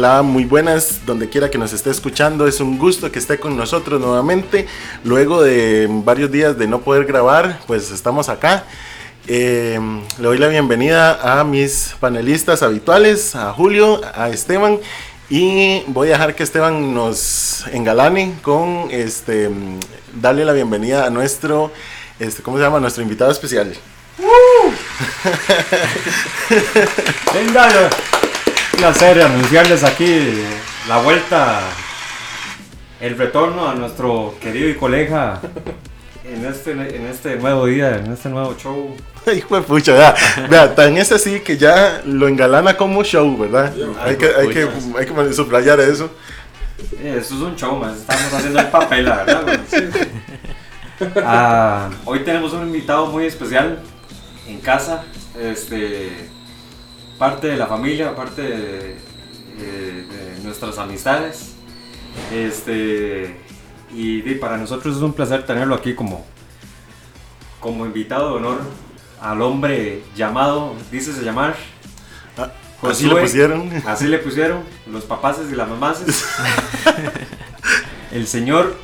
Hola, muy buenas, donde quiera que nos esté escuchando, es un gusto que esté con nosotros nuevamente. Luego de varios días de no poder grabar, pues estamos acá. Eh, le doy la bienvenida a mis panelistas habituales, a Julio, a Esteban, y voy a dejar que Esteban nos engalane con este, darle la bienvenida a nuestro, este, ¿cómo se llama? Nuestro invitado especial. Venga, placer anunciarles aquí la vuelta, el retorno a nuestro querido y colega en este, en este nuevo día, en este nuevo show. Hijo de pucha, vea, vea, tan es así que ya lo engalana como show, ¿verdad? Hay que, hay que, hay que subrayar eso. Eh, Eso es un show, estamos haciendo el papel, la verdad. Ah, hoy tenemos un invitado muy especial en casa, este, parte de la familia, parte de, de- de nuestras amistades. Este, y para nosotros es un placer tenerlo aquí como, como invitado de honor al hombre llamado, dícese llamar. Ah, así le Josué. pusieron. Así le pusieron los papaces y las mamaces. El señor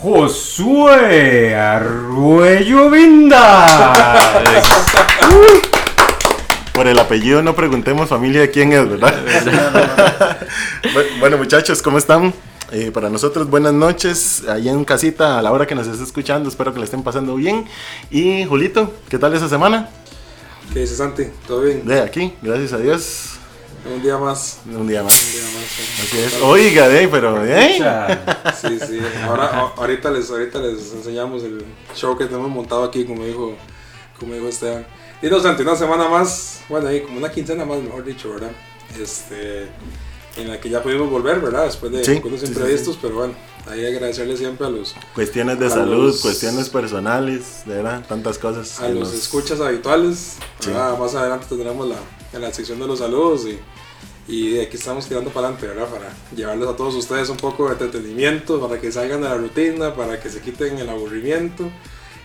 Josué Arruello Vinda. Por el apellido no preguntemos familia de quién es, ¿verdad? Bu- bueno, muchachos, ¿cómo están? Eh, para nosotros, buenas noches, ahí en casita, a la hora que nos esté escuchando, espero que le estén pasando bien. Y Julito, ¿qué tal esa semana? ¿Qué dices, Santi? ¿Todo bien? De aquí, gracias a Dios, Un día más. un día más. Un día más. sí. Así es. Oiga, de, pero, ¿eh? Sí, sí. Ahora, ahorita, les, ahorita les enseñamos el show que tenemos montado aquí, como dijo, como dijo Esteban. Y no, una semana más, bueno, ahí como una quincena más, mejor dicho, ¿verdad? Este, en la que ya pudimos volver, ¿verdad? Después de Sí, algunos sí, sí, imprevistos, pero bueno, ahí agradecerle siempre a los, Cuestiones de salud, los- cuestiones personales, de verdad, tantas cosas. a los nos- escuchas habituales. ¿verdad? Más adelante tendremos la, en la sección de los saludos y, y aquí estamos tirando para adelante, ¿verdad? Para llevarles a todos ustedes un poco de entretenimiento, para que salgan de la rutina, para que se quiten el aburrimiento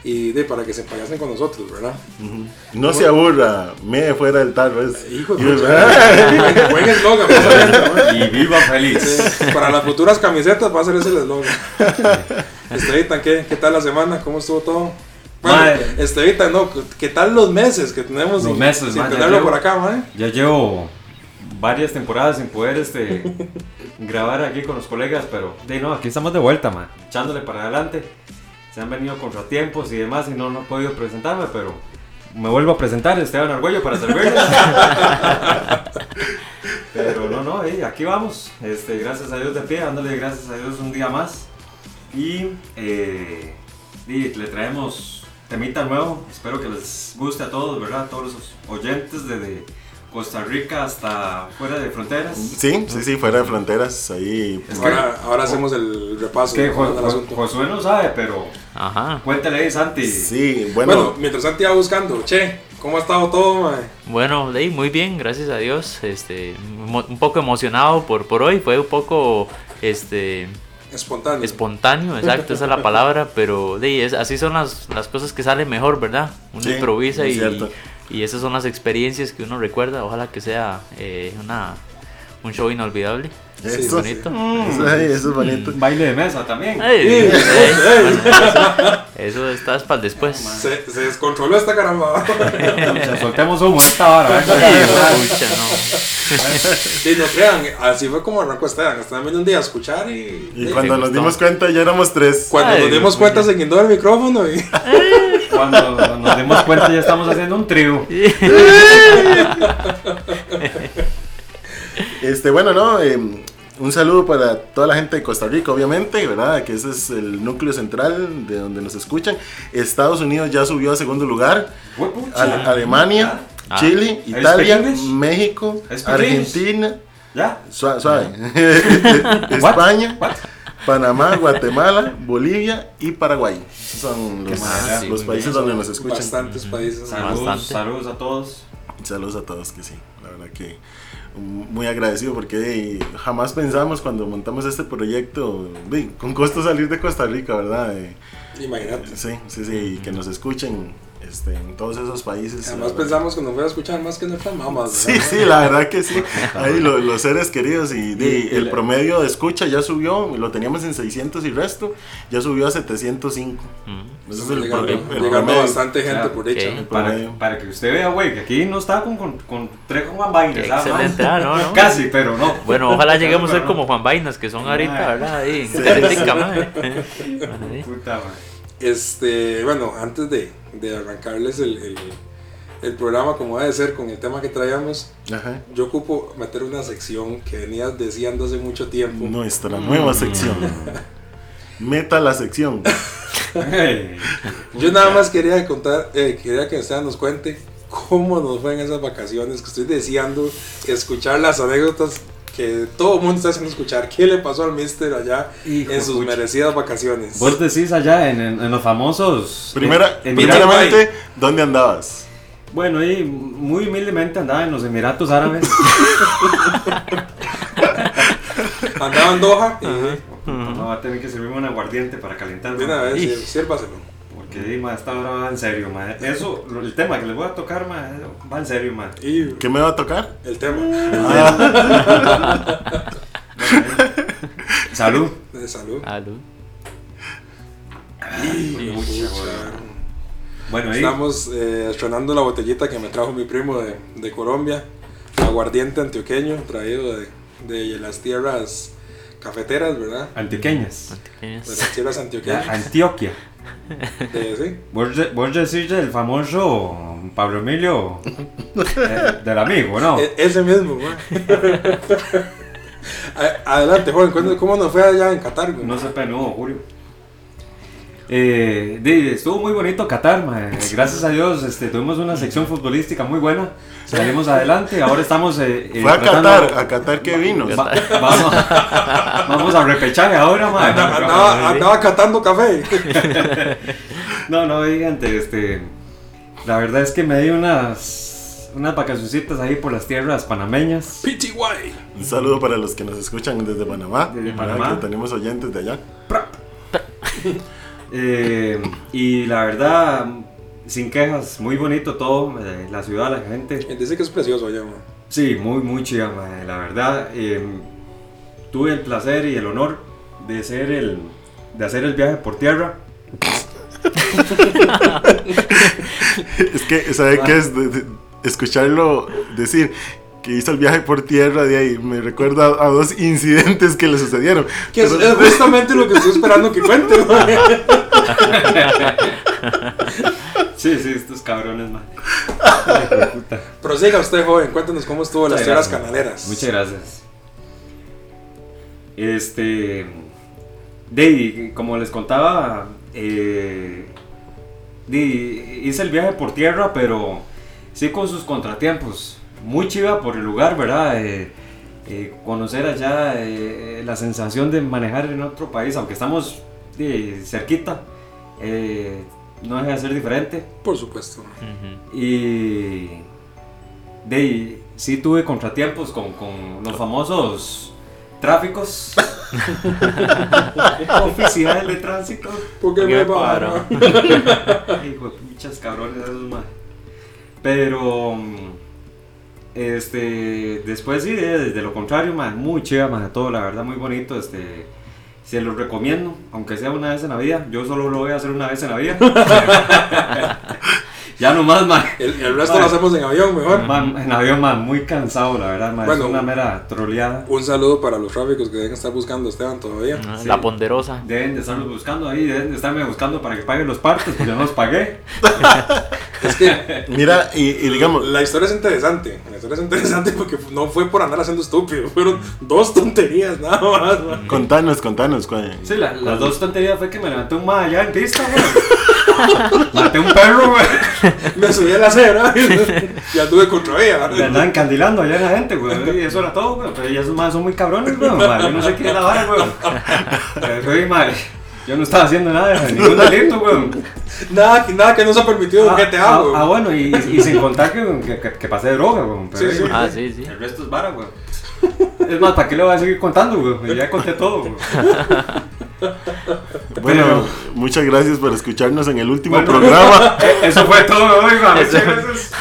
y de, para que se empayacen con nosotros, ¿verdad? Ujú. No se aburra, me fuera del tarro. Es, Hijo de pucha. Buen- eslogan. Y viva feliz. Sí, Para las futuras camisetas va a ser ese el eslogan. Estevitan, ¿qué, ¿qué tal la semana? ¿Cómo estuvo todo? Bueno, Madre. No, ¿qué tal los meses que tenemos Los sin, meses, sin madre, tenerlo yo- por acá? Ya llevo varias temporadas sin poder este, grabar aquí con los colegas, pero de no, aquí estamos de vuelta, man, echándole para adelante. Se han venido contratiempos y demás y no, no he podido presentarme, pero me vuelvo a presentar, Esteban Argüello, para servirles. pero no, no, eh, aquí vamos. Este, gracias a Dios de pie, dándole gracias a Dios un día más. Y, eh, y le traemos temita nuevo. Espero que les guste a todos, ¿verdad? A todos los oyentes desde Costa Rica hasta fuera de fronteras. Sí, sí, sí, fuera de fronteras, ahí. Es que- Ahora, ahora hacemos el repaso que de Jo- Jo-. Josué no sabe, pero Ajá. cuéntale ahí, Santi. Sí, Bueno, bueno, mientras Santi va buscando, che, ¿cómo ha estado todo, mae? Bueno, Ley, muy bien, gracias a Dios. Este, mo- un poco emocionado por, por hoy, fue un poco este Espontáneo. espontáneo, exacto, esa es la palabra, pero de, es, así son las, las cosas que salen mejor, ¿verdad? Uno Sí, improvisa y. y esas son las experiencias que uno recuerda. Ojalá que sea eh, una, un show inolvidable. Eso, sí, bonito. eso, ay, eso es bonito. Baile de mesa también. Sí, ey, ey. bueno, eso está para después. Se, se descontroló esta caramba. Soltemos humo esta no. Sí, no crean, así fue como arrancó Esteban. Esteban vino un día a escuchar y. Y y cuando nos gustó. dimos cuenta ya éramos tres. cuando Ay, nos dimos cuenta se guindó el micrófono y. Cuando nos dimos cuenta ya estamos haciendo un trío. Este, bueno, no, eh, un saludo para toda la gente de Costa Rica, obviamente, ¿verdad? Que ese es el núcleo central de donde nos escuchan. Estados Unidos ya subió a segundo lugar. Ale- Alemania, Ah. Chile, ¿Eres Italia? México. Argentina, ¿Ya? suave, suave. España, What? Panamá, Guatemala, Bolivia y Paraguay. Son los, más, los sí, países donde nos escuchan. Bastantes países. Saludos, Bastante. saludos a todos. Saludos a todos que sí, la verdad que muy agradecido porque eh, jamás pensamos cuando montamos este proyecto, con costo salir de Costa Rica, ¿verdad? Eh, Imagínate. sí, sí, sí, y que nos escuchen este, en todos esos países. Además pensamos que nos fuera a escuchar más que nuestras mamás. Sí, sí, la verdad que sí. Ahí lo- los seres queridos y, de- Y- y el la- promedio de escucha ya subió, lo teníamos en 600 y resto, ya subió a 705. Mm. Ese es el, llegando, el bastante gente Claro, por dicha. ok. Para, para que usted vea, güey, que aquí no está con, con, con tres Juan Vainas. ¿ah, Excelente, ah, no, no. Casi, pero no. Bueno, ojalá lleguemos a ser como Juan Vainas, que son ahorita, Ah. ¿verdad? Ahí, Sí. Puta. Este, bueno, antes de, de arrancarles el, el, el programa como debe ser con el tema que traíamos, Ajá. yo ocupo meter una sección que venía deseando hace mucho tiempo. Nuestra nueva sección. Meta la sección. Yo nada más quería contar, eh, quería que ustedes nos cuente cómo nos fue en esas vacaciones, que estoy deseando escuchar las anécdotas que todo el mundo está haciendo escuchar. ¿Qué le pasó al mister allá Hijo en sus pucha. merecidas vacaciones? Vos decís allá en, en- en los famosos. Primera, en- en primeramente, ¿dónde andabas? Bueno, y muy humildemente andaba en los Emiratos Árabes. Andaba en Doha y No va a tener que servirme un aguardiente para calentar. de una vez, sírvaselo. Porque di, ma, esta hora va en serio, ma. Eso, el tema que les voy a tocar, ma, va en serio, ma. Y ¿Qué me va a tocar? el tema Salud. de salud. Salud. Mucha, güey. Bueno, ahí. Estamos eh, estrenando la botellita que me trajo mi primo de, de Colombia, aguardiente antioqueño, traído de, de las tierras cafeteras, ¿verdad? Antioqueñas. De las tierras antioqueñas. Antioquia. Sí. Vos, de- vos decís del famoso Pablo Emilio eh, del amigo, ¿no? E- ese mismo. A- Adelante, joven, cómo nos fue allá en Qatar. güey? No se no, Julio. Eh, estuvo muy bonito Qatar, ma. gracias a Dios este, tuvimos una sección futbolística muy buena, salimos adelante, ahora estamos... eh, eh, Fue a tratando- Qatar, a Qatar que vino. Va- vamos, vamos a repechaje ahora, ma. Andaba, andaba, andaba catando café. No, no, gigante, este... La verdad es que me di unas, unas vacacioncitas ahí por las tierras panameñas. PTY. Un saludo para los que nos escuchan desde Panamá. Desde ¿verdad? Panamá. Que tenemos oyentes de allá. Eh, y la verdad, sin quejas, muy bonito todo, eh, la ciudad, la gente. Dice que es precioso allá, man. Sí, muy, muy chida, la verdad. eh, tuve el placer y el honor de, ser el, de hacer el viaje por tierra. Es que, ¿sabe qué es? De- de- escucharlo decir que hizo el viaje por tierra de ahí me recuerda a dos incidentes que le sucedieron. Que es, Pero- es justamente lo que estoy esperando que cuente, man. Sí, sí, estos cabrones, man. Prosiga usted, joven, cuéntanos cómo estuvo las tierras canaleras. Muchas gracias. Este. De, como les contaba, eh, de, hice el viaje por tierra, pero sí con sus contratiempos. Muy chiva por el lugar, ¿verdad? Eh, eh, conocer allá eh, la sensación de manejar en otro país, aunque estamos de, cerquita, eh, no deja de ser diferente. Por supuesto. Y de ahí, sí tuve contratiempos con, con los famosos tráficos oficiales de tránsito. Porque Qué me paro. Hijo de muchas cabrones esos más. Pero mm, este después sí, de, de lo contrario, más muy chiva, más de todo, la verdad muy bonito, este se los recomiendo, aunque sea una vez en la vida. Yo solo lo voy a hacer una vez en la vida. ya nomás, man. El, el resto lo hacemos en avión, mejor. Man, en avión, man, muy cansado, la verdad, man. Bueno. es una mera troleada. Un saludo para los tráficos que deben estar buscando a Esteban todavía. Ah, Sí. La ponderosa. Deben de estarlos buscando ahí, deben de estarme buscando para que pague los partes, pues yo no los pagué. Es que Mira, y, y digamos, la historia es interesante. La historia es interesante porque no fue por andar haciendo estúpido. Fueron dos tonterías nada más. man. contanos, contanos. cuál- Sí, la- las dos tonterías fue que me levanté un más allá en pista, güey. Maté un perro, güey. Me subí a la acera y anduve contra Me ella. andaban encandilando allá la gente, güey. Y eso era todo, güey. Pero ellos más son muy cabrones, güey. Yo no sé qué es la vara, güey. Pero, güey, madre. Yo no estaba haciendo nada, ningún delito, güey. Nada, que- nada que no se ha permitido Ah, GTA, ah, güey. ah, bueno, y, y sin contar que, que, que- pasé de droga, güey. Pero, Sí, sí. Ah, sí, sí. El resto es vara, güey. Es más, ¿para qué le voy a seguir contando, güey? Ya conté todo, güey. Bueno, muchas gracias por escucharnos en el último Bueno. programa. Eso fue todo hoy, güey. Muchas gracias.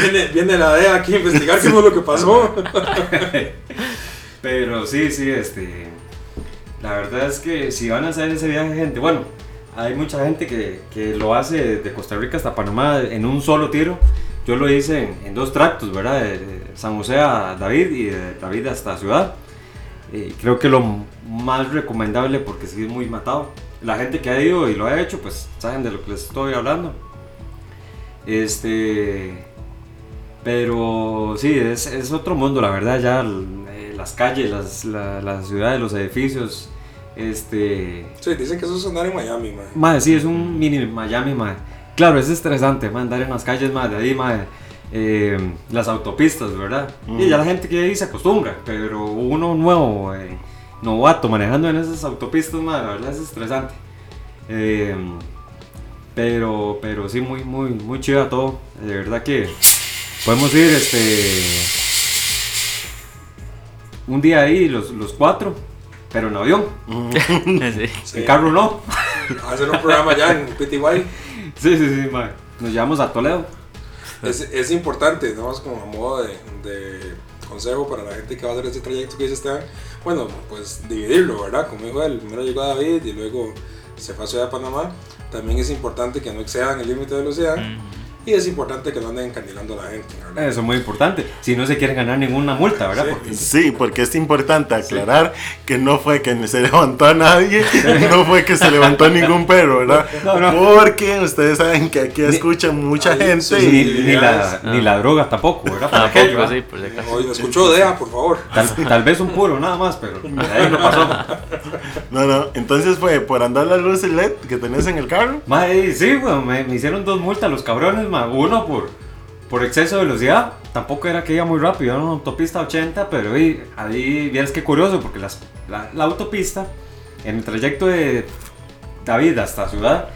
Viene, viene la DEA aquí a investigar qué fue lo que pasó. Pero sí, sí, este. La verdad es que si van a hacer ese viaje, gente, bueno, hay mucha gente que, que lo hace de Costa Rica hasta Panamá en un solo tiro. Yo lo hice en, dos tractos, ¿verdad? De, San José a David y de David hasta Ciudad. Y creo que lo más recomendable, porque sí es muy matado. La gente que ha ido y lo ha hecho, pues saben de lo que les estoy hablando. Este. Pero sí, es, es otro mundo, la verdad, ya eh, las calles, las, la, la ciudades, los edificios. Este. Sí, dicen que eso es andar en Miami, man. Madre, sí, es un mini Miami, madre. Claro, es estresante, madre, andar en las calles, madre, de ahí, madre. eh, las autopistas, ¿verdad? Y ya la gente que ahí se acostumbra, pero uno nuevo, eh, novato, manejando en esas autopistas, madre, la verdad es estresante. Eh, pero, pero sí, muy, muy, muy chido todo. De verdad que podemos ir, este, un día ahí, los, los cuatro, pero en avión. Sí. Sí. En carro no. Hacer un programa ya en PTY. Sí, sí, sí, madre. Nos llevamos a Toledo. Es, es importante, ¿no? Es como a modo de, de consejo para la gente que va a hacer este trayecto que dice Esteban. Bueno, pues dividirlo, ¿verdad? Como dijo él, primero llegó a David y luego se fue a Ciudad de Panamá. También es importante que no excedan el límite de velocidad y es importante que no anden encandilando a la gente, ¿verdad? Eso es muy importante. Si no se quieren ganar ninguna multa, ¿verdad? Sí. Porque Sí, porque es importante aclarar que no fue que se levantó a nadie, no fue que se levantó ningún perro, ¿verdad? No, no. Porque ustedes saben que aquí escuchan mucha Ay, gente sí, ni, y ni la, ni la droga tampoco, ¿verdad? Para Tampoco, aquello, ¿ah? sí, por si acaso. Oye, escuchó DEA, por favor. tal, tal vez un puro, nada más, pero ahí no pasó. no, no, entonces fue por andar las luces LED que tenés en el carro. Madre, sí, güey, me, me hicieron dos multas los cabrones, Uno por, por exceso de velocidad. Tampoco era que iba muy rápido, era una autopista 80, pero ahí, ahí vieras qué curioso, porque las- la, autopista, en el trayecto de David hasta Ciudad,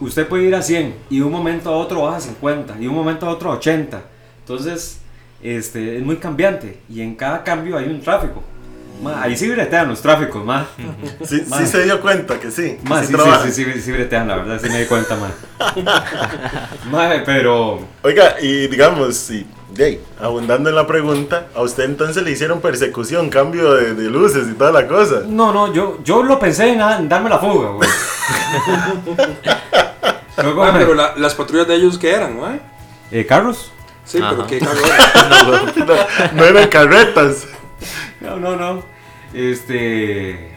usted puede ir a 100 y un momento a otro baja a 50 y un momento a otro a 80. Entonces, este, es muy cambiante y en cada cambio hay un tráfico. Ma, ahí sí bretean los tráficos, más. Sí, se dio cuenta que sí. que Más, sí sí, sí, sí, sí, sí bretean, la verdad, sí me di cuenta, man. Madre, pero... Oiga, y digamos, sí, abundando en la pregunta, a usted entonces le hicieron persecución, cambio de, de luces y toda la cosa. No, no, yo, yo lo pensé en, en darme la fuga, güey. Luego, Ah, pero la- las patrullas de ellos, ¿qué eran, man? eh, ¿Carros? Sí, Ajá. pero ¿qué carro era? No, no eran carretas. No, no, no. Este...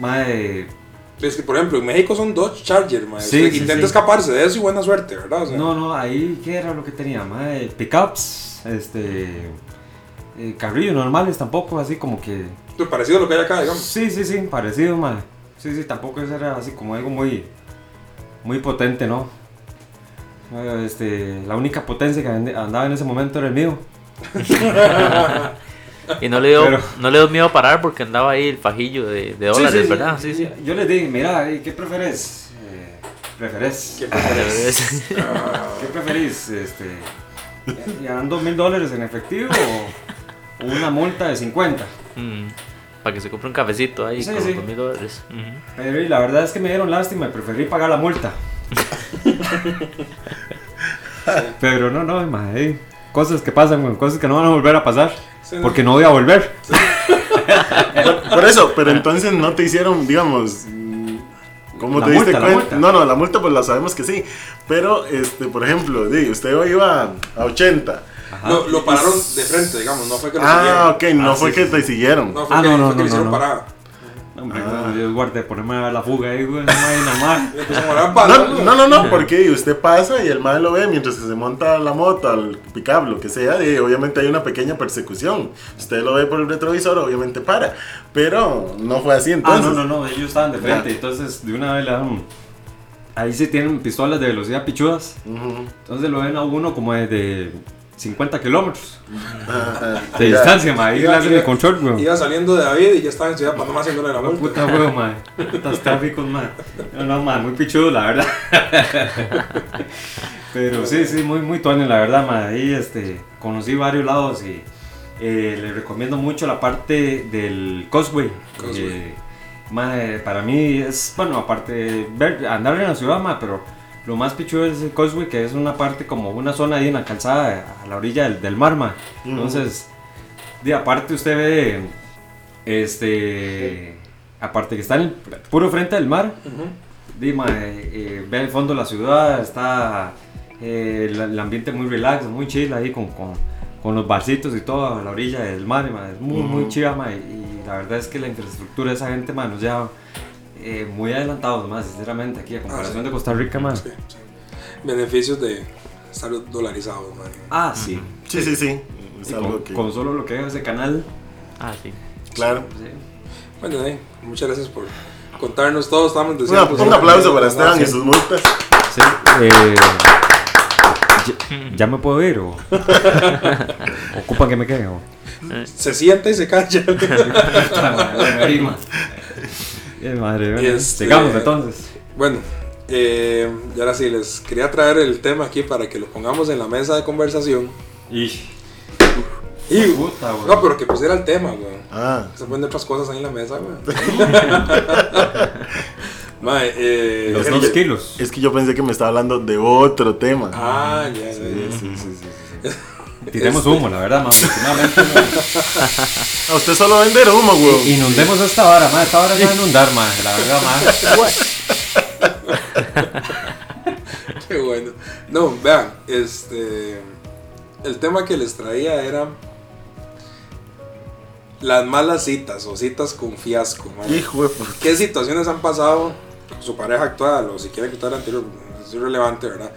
Madre... Es que, por ejemplo, en México son Dodge Charger, man. Sí, Usted sí, intenta sí. escaparse de eso y buena suerte, ¿verdad? O sea, No, no, ahí, ¿qué era lo que tenía? Madre, pickups, este... eh, carrillos normales tampoco, así como que... pues, parecido a lo que hay acá, digamos. Sí, sí, sí, parecido, madre. Sí, sí, tampoco eso era así como algo muy... Muy potente, ¿no? Eh, Este, la única potencia que andaba en ese momento era el mío. Y no le dio, Pero- no le dio miedo parar porque andaba ahí el fajillo de, de dólares, Sí, sí, ¿verdad? Sí, sí. Yo les dije, mira, ¿y ¿qué preferís? Eh, ¿Preferís? ¿Qué Sí. ¿Qué preferís? Este, ¿Ya dan dos mil dólares en efectivo o una multa de 50? Mm, para que se compre un cafecito ahí Sí, con sí. dos mil dólares. Pero y la verdad es que me dieron lástima y preferí pagar la multa. Pero no, no, madre, cosas que pasan, güey, cosas que no van a volver a pasar. Sí, no. Porque no voy a volver. Por eso, pero entonces no te hicieron, digamos, ¿cómo La te diste multa, cuenta? No, no, la multa pues la sabemos que sí. Pero, este, por ejemplo, di, usted iba a 80. Ajá. Lo, lo pararon de frente, digamos, no fue que lo Ah, ok, siguieron. no Ah, fue sí, que sí, te siguieron. No fue Ah, que, no, no, fue que no, le hicieron no. parada. Hombre, Ah. Dios guarde, ponerme a la fuga ahí, güey, no No, no, no, no, porque usted pasa y el madre lo ve mientras que se monta la moto, al pickup, lo que sea, y obviamente hay una pequeña persecución. Usted lo ve por el retrovisor, obviamente para. Pero no fue así Ah, entonces. no, no, no, ellos estaban de frente, Ya. entonces de una vez le dan ahí sí tienen pistolas de velocidad pichudas. Entonces lo ven a uno como desde 50 kilómetros Ajá. de distancia, ma. Ahí le Iba- hacen iba- el control, weón. Iba saliendo de David y ya estaba en Ciudad Panamá haciéndole la multa. Puta huevo, ma. Putas tráficos, ma. No, no, ma, muy pichudo, la verdad. Pero sí, sí, muy, muy tuanes, la verdad, ma. Ahí, este, conocí varios lados y eh, les recomiendo mucho la parte del Causeway. Causeway. Eh, ma, eh, para mí es, bueno, aparte de ver, andar en la ciudad, ma, pero lo más pichudo es el Causeway, que es una parte como una zona ahí en la calzada, a la orilla del, del mar, ma. Entonces, de aparte usted ve, este, aparte que está en el puro frente del mar, Ujú. Dima, eh, eh, ve al fondo la ciudad, está eh, el, el ambiente muy relax, muy chill ahí con, con, con los barcitos y todo a la orilla del mar, ma, es muy, muy chiva, ma, y, y la verdad es que la infraestructura de esa gente, ma, nos lleva eh, muy adelantados, más sinceramente, aquí a comparación sí. de Costa Rica. Sí, sí. Beneficios de estar dolarizado, man. Ah, sí. Sí, sí, sí. Es Y algo con, que. con solo lo que es ese canal, Ah, sí. Claro. sí. Bueno, eh, muchas gracias por contarnos todo. Estamos Una- deseando. un aplauso para Esteban Sí. y sus multas. Sí, eh, ya, ya me puedo ir o ocupan que me quede o Se sienta y se calla. Eh, madre mía. Este- Sigamos entonces. bueno, eh, y ahora sí, les quería traer el tema aquí para que lo pongamos en la mesa de conversación. Y Y, puta, güey. no, pero que pusiera el tema, güey. Ah, Se ponen otras cosas ahí en la mesa, güey. Mae, eh, los es dos que- kilos. es que yo pensé que me estaba hablando de otro tema. Ah, ya, ya, Sí, ya. sí, sí, sí, sí. Tiremos este- humo, la verdad, más aproximadamente. ¿no? Ah, usted solo vende humo, güey. Inundemos esta vara, más. Esta vara se va a inundar, más. La verdad, más. Qué bueno. No, vean, este. El tema que les traía era. Las malas citas o citas con fiasco. mae. Hijo de puta. ¿Qué situaciones han pasado con su pareja actual o si quieren contar anterior? Es irrelevante, ¿verdad?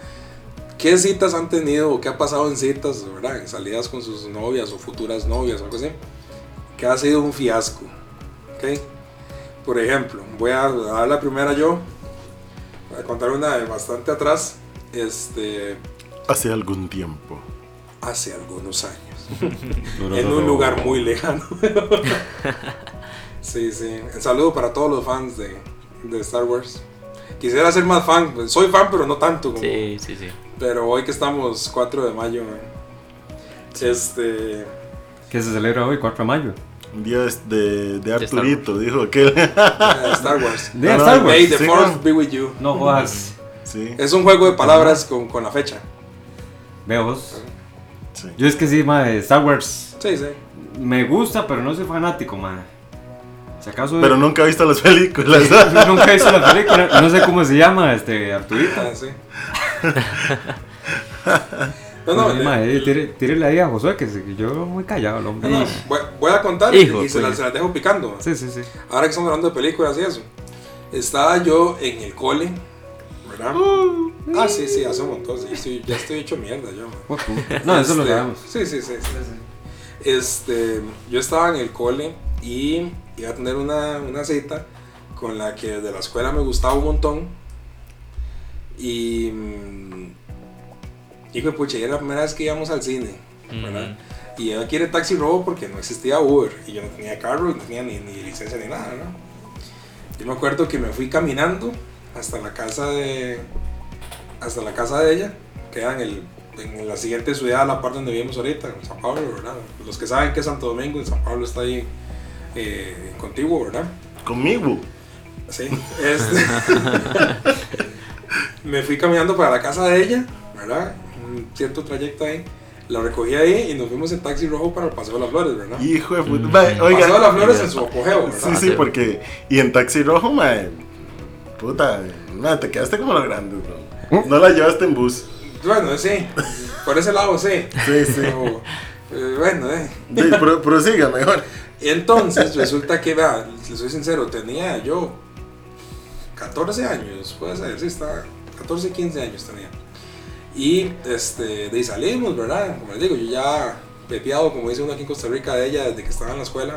¿Qué citas han tenido o qué ha pasado en citas, ¿verdad? En salidas con sus novias o futuras novias o algo así. Que ha sido un fiasco. ¿Ok? Por ejemplo, voy a dar la primera yo. Voy a contar una de bastante atrás. Este. Hace algún tiempo. Hace algunos años. en un lugar muy lejano. sí, sí. Un saludo para todos los fans de, de Star Wars. Quisiera ser más fan. pues, Soy fan, pero no tanto. Como, Sí, sí, sí. Pero hoy que estamos 4 de mayo, man, este. Que se celebra hoy, 4 de mayo. Un día de, de, Arturito, dijo que. eh, Star Wars. De No, no, Star Wars. May the sí, Force be with you. No jodas. Sí, Es un juego de palabras con, con la fecha. Veo vos. sí. Yo es que sí, madre, Star Wars Sí, sí. me gusta, pero no soy fanático, madre. Si acaso. Pero nunca he visto las películas. nunca he visto la película. No sé cómo se llama, este, Arturito. Ah, sí. no, no, Sí, eh, madre, tire- tírele ahí a Josué, que yo muy callado, el no, hombre. no, voy, voy a contar Hijo, y se las, se las dejo picando. Sí, sí, sí. Ahora que estamos hablando de películas y eso. Estaba yo en el cole, ¿verdad? ah, sí, sí, hace un montón. sí, estoy- ya estoy hecho mierda yo. No, eso lo Este, sabemos. Sí, sí, sí, sí, sí. Este, yo estaba en el cole y iba a tener una, una cita con la que de la escuela me gustaba un montón. Y. mm, Hijo de pucha, y era la primera vez que íbamos al cine, ¿verdad? Y ella quiere taxi robo porque no existía Uber y yo no tenía carro y no tenía ni, ni licencia ni nada, ¿no? Yo me acuerdo que me fui caminando hasta la casa de hasta la casa de ella, que era en, el, en la siguiente ciudad a la parte donde vivimos ahorita, en San Pablo, ¿verdad? Los que saben que es Santo Domingo, en San Pablo está ahí eh, contigo, ¿verdad? Conmigo. Sí. Este, me fui caminando para la casa de ella, ¿verdad? Un cierto trayecto ahí. La recogí ahí y nos fuimos en taxi rojo para el Paseo de las Flores, ¿verdad? Hijo de puta. Oiga. Paseo de las Flores en su apogeo, ¿verdad? Sí, sí, porque. Y en Taxi Rojo, mae. Puta, te quedaste como los grandes, bro. No la llevaste en bus. Bueno, sí. Por ese lado, sí. Sí, sí. Pero, eh, bueno, eh. Sí, pro- prosiga mejor. Entonces resulta que, vea, si soy sincero, tenía yo 14 años, puede ser, sí, estaba 14, 15 años tenía. Y este, de ahí salimos, ¿verdad? Como les digo, yo ya pepeado, como dice uno aquí en Costa Rica, de ella desde que estaba en la escuela.